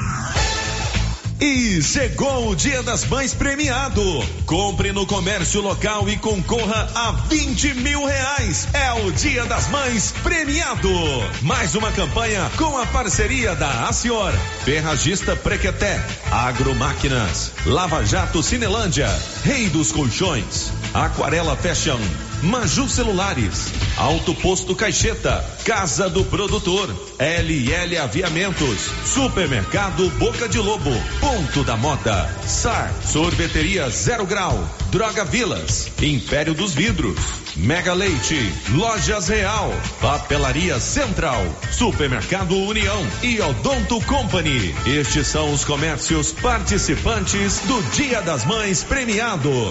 [SPEAKER 28] E chegou o Dia das Mães premiado. Compre no comércio local e concorra a 20 mil reais. É o Dia das Mães premiado. Mais uma campanha com a parceria da Acior, Ferragista Prequeté, Agromáquinas, Lava Jato Cinelândia, Rei dos Colchões, Aquarela Fashion, Maju Celulares, Alto Posto Caixeta, Casa do Produtor, LL Aviamentos, Supermercado Boca de Lobo, Ponto da Moda, SAR, Sorveteria Zero Grau, Droga Vilas, Império dos Vidros, Mega Leite, Lojas Real, Papelaria Central, Supermercado União e Odonto Company. Estes são os comércios participantes do Dia das Mães premiado.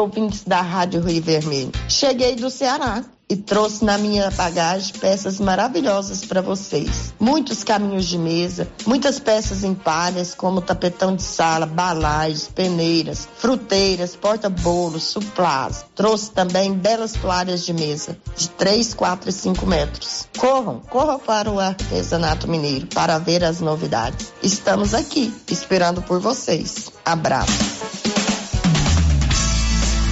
[SPEAKER 40] ouvintes da Rádio Rio Vermelho. Cheguei do Ceará e trouxe na minha bagagem peças maravilhosas para vocês. Muitos caminhos de mesa, muitas peças em palhas, como tapetão de sala, balaios, peneiras, fruteiras, porta-bolos, suplás. Trouxe também belas toalhas de mesa, de 3, 4 e 5 metros. Corram, corram para o artesanato mineiro para ver as novidades. Estamos aqui, esperando por vocês. Abraço.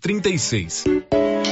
[SPEAKER 41] 36.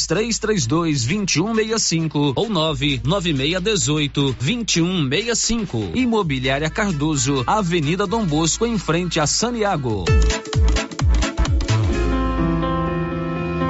[SPEAKER 10] 3332 2165 ou 99618 2165. Imobiliária Cardoso, Avenida Dom Bosco, em frente a Saniago.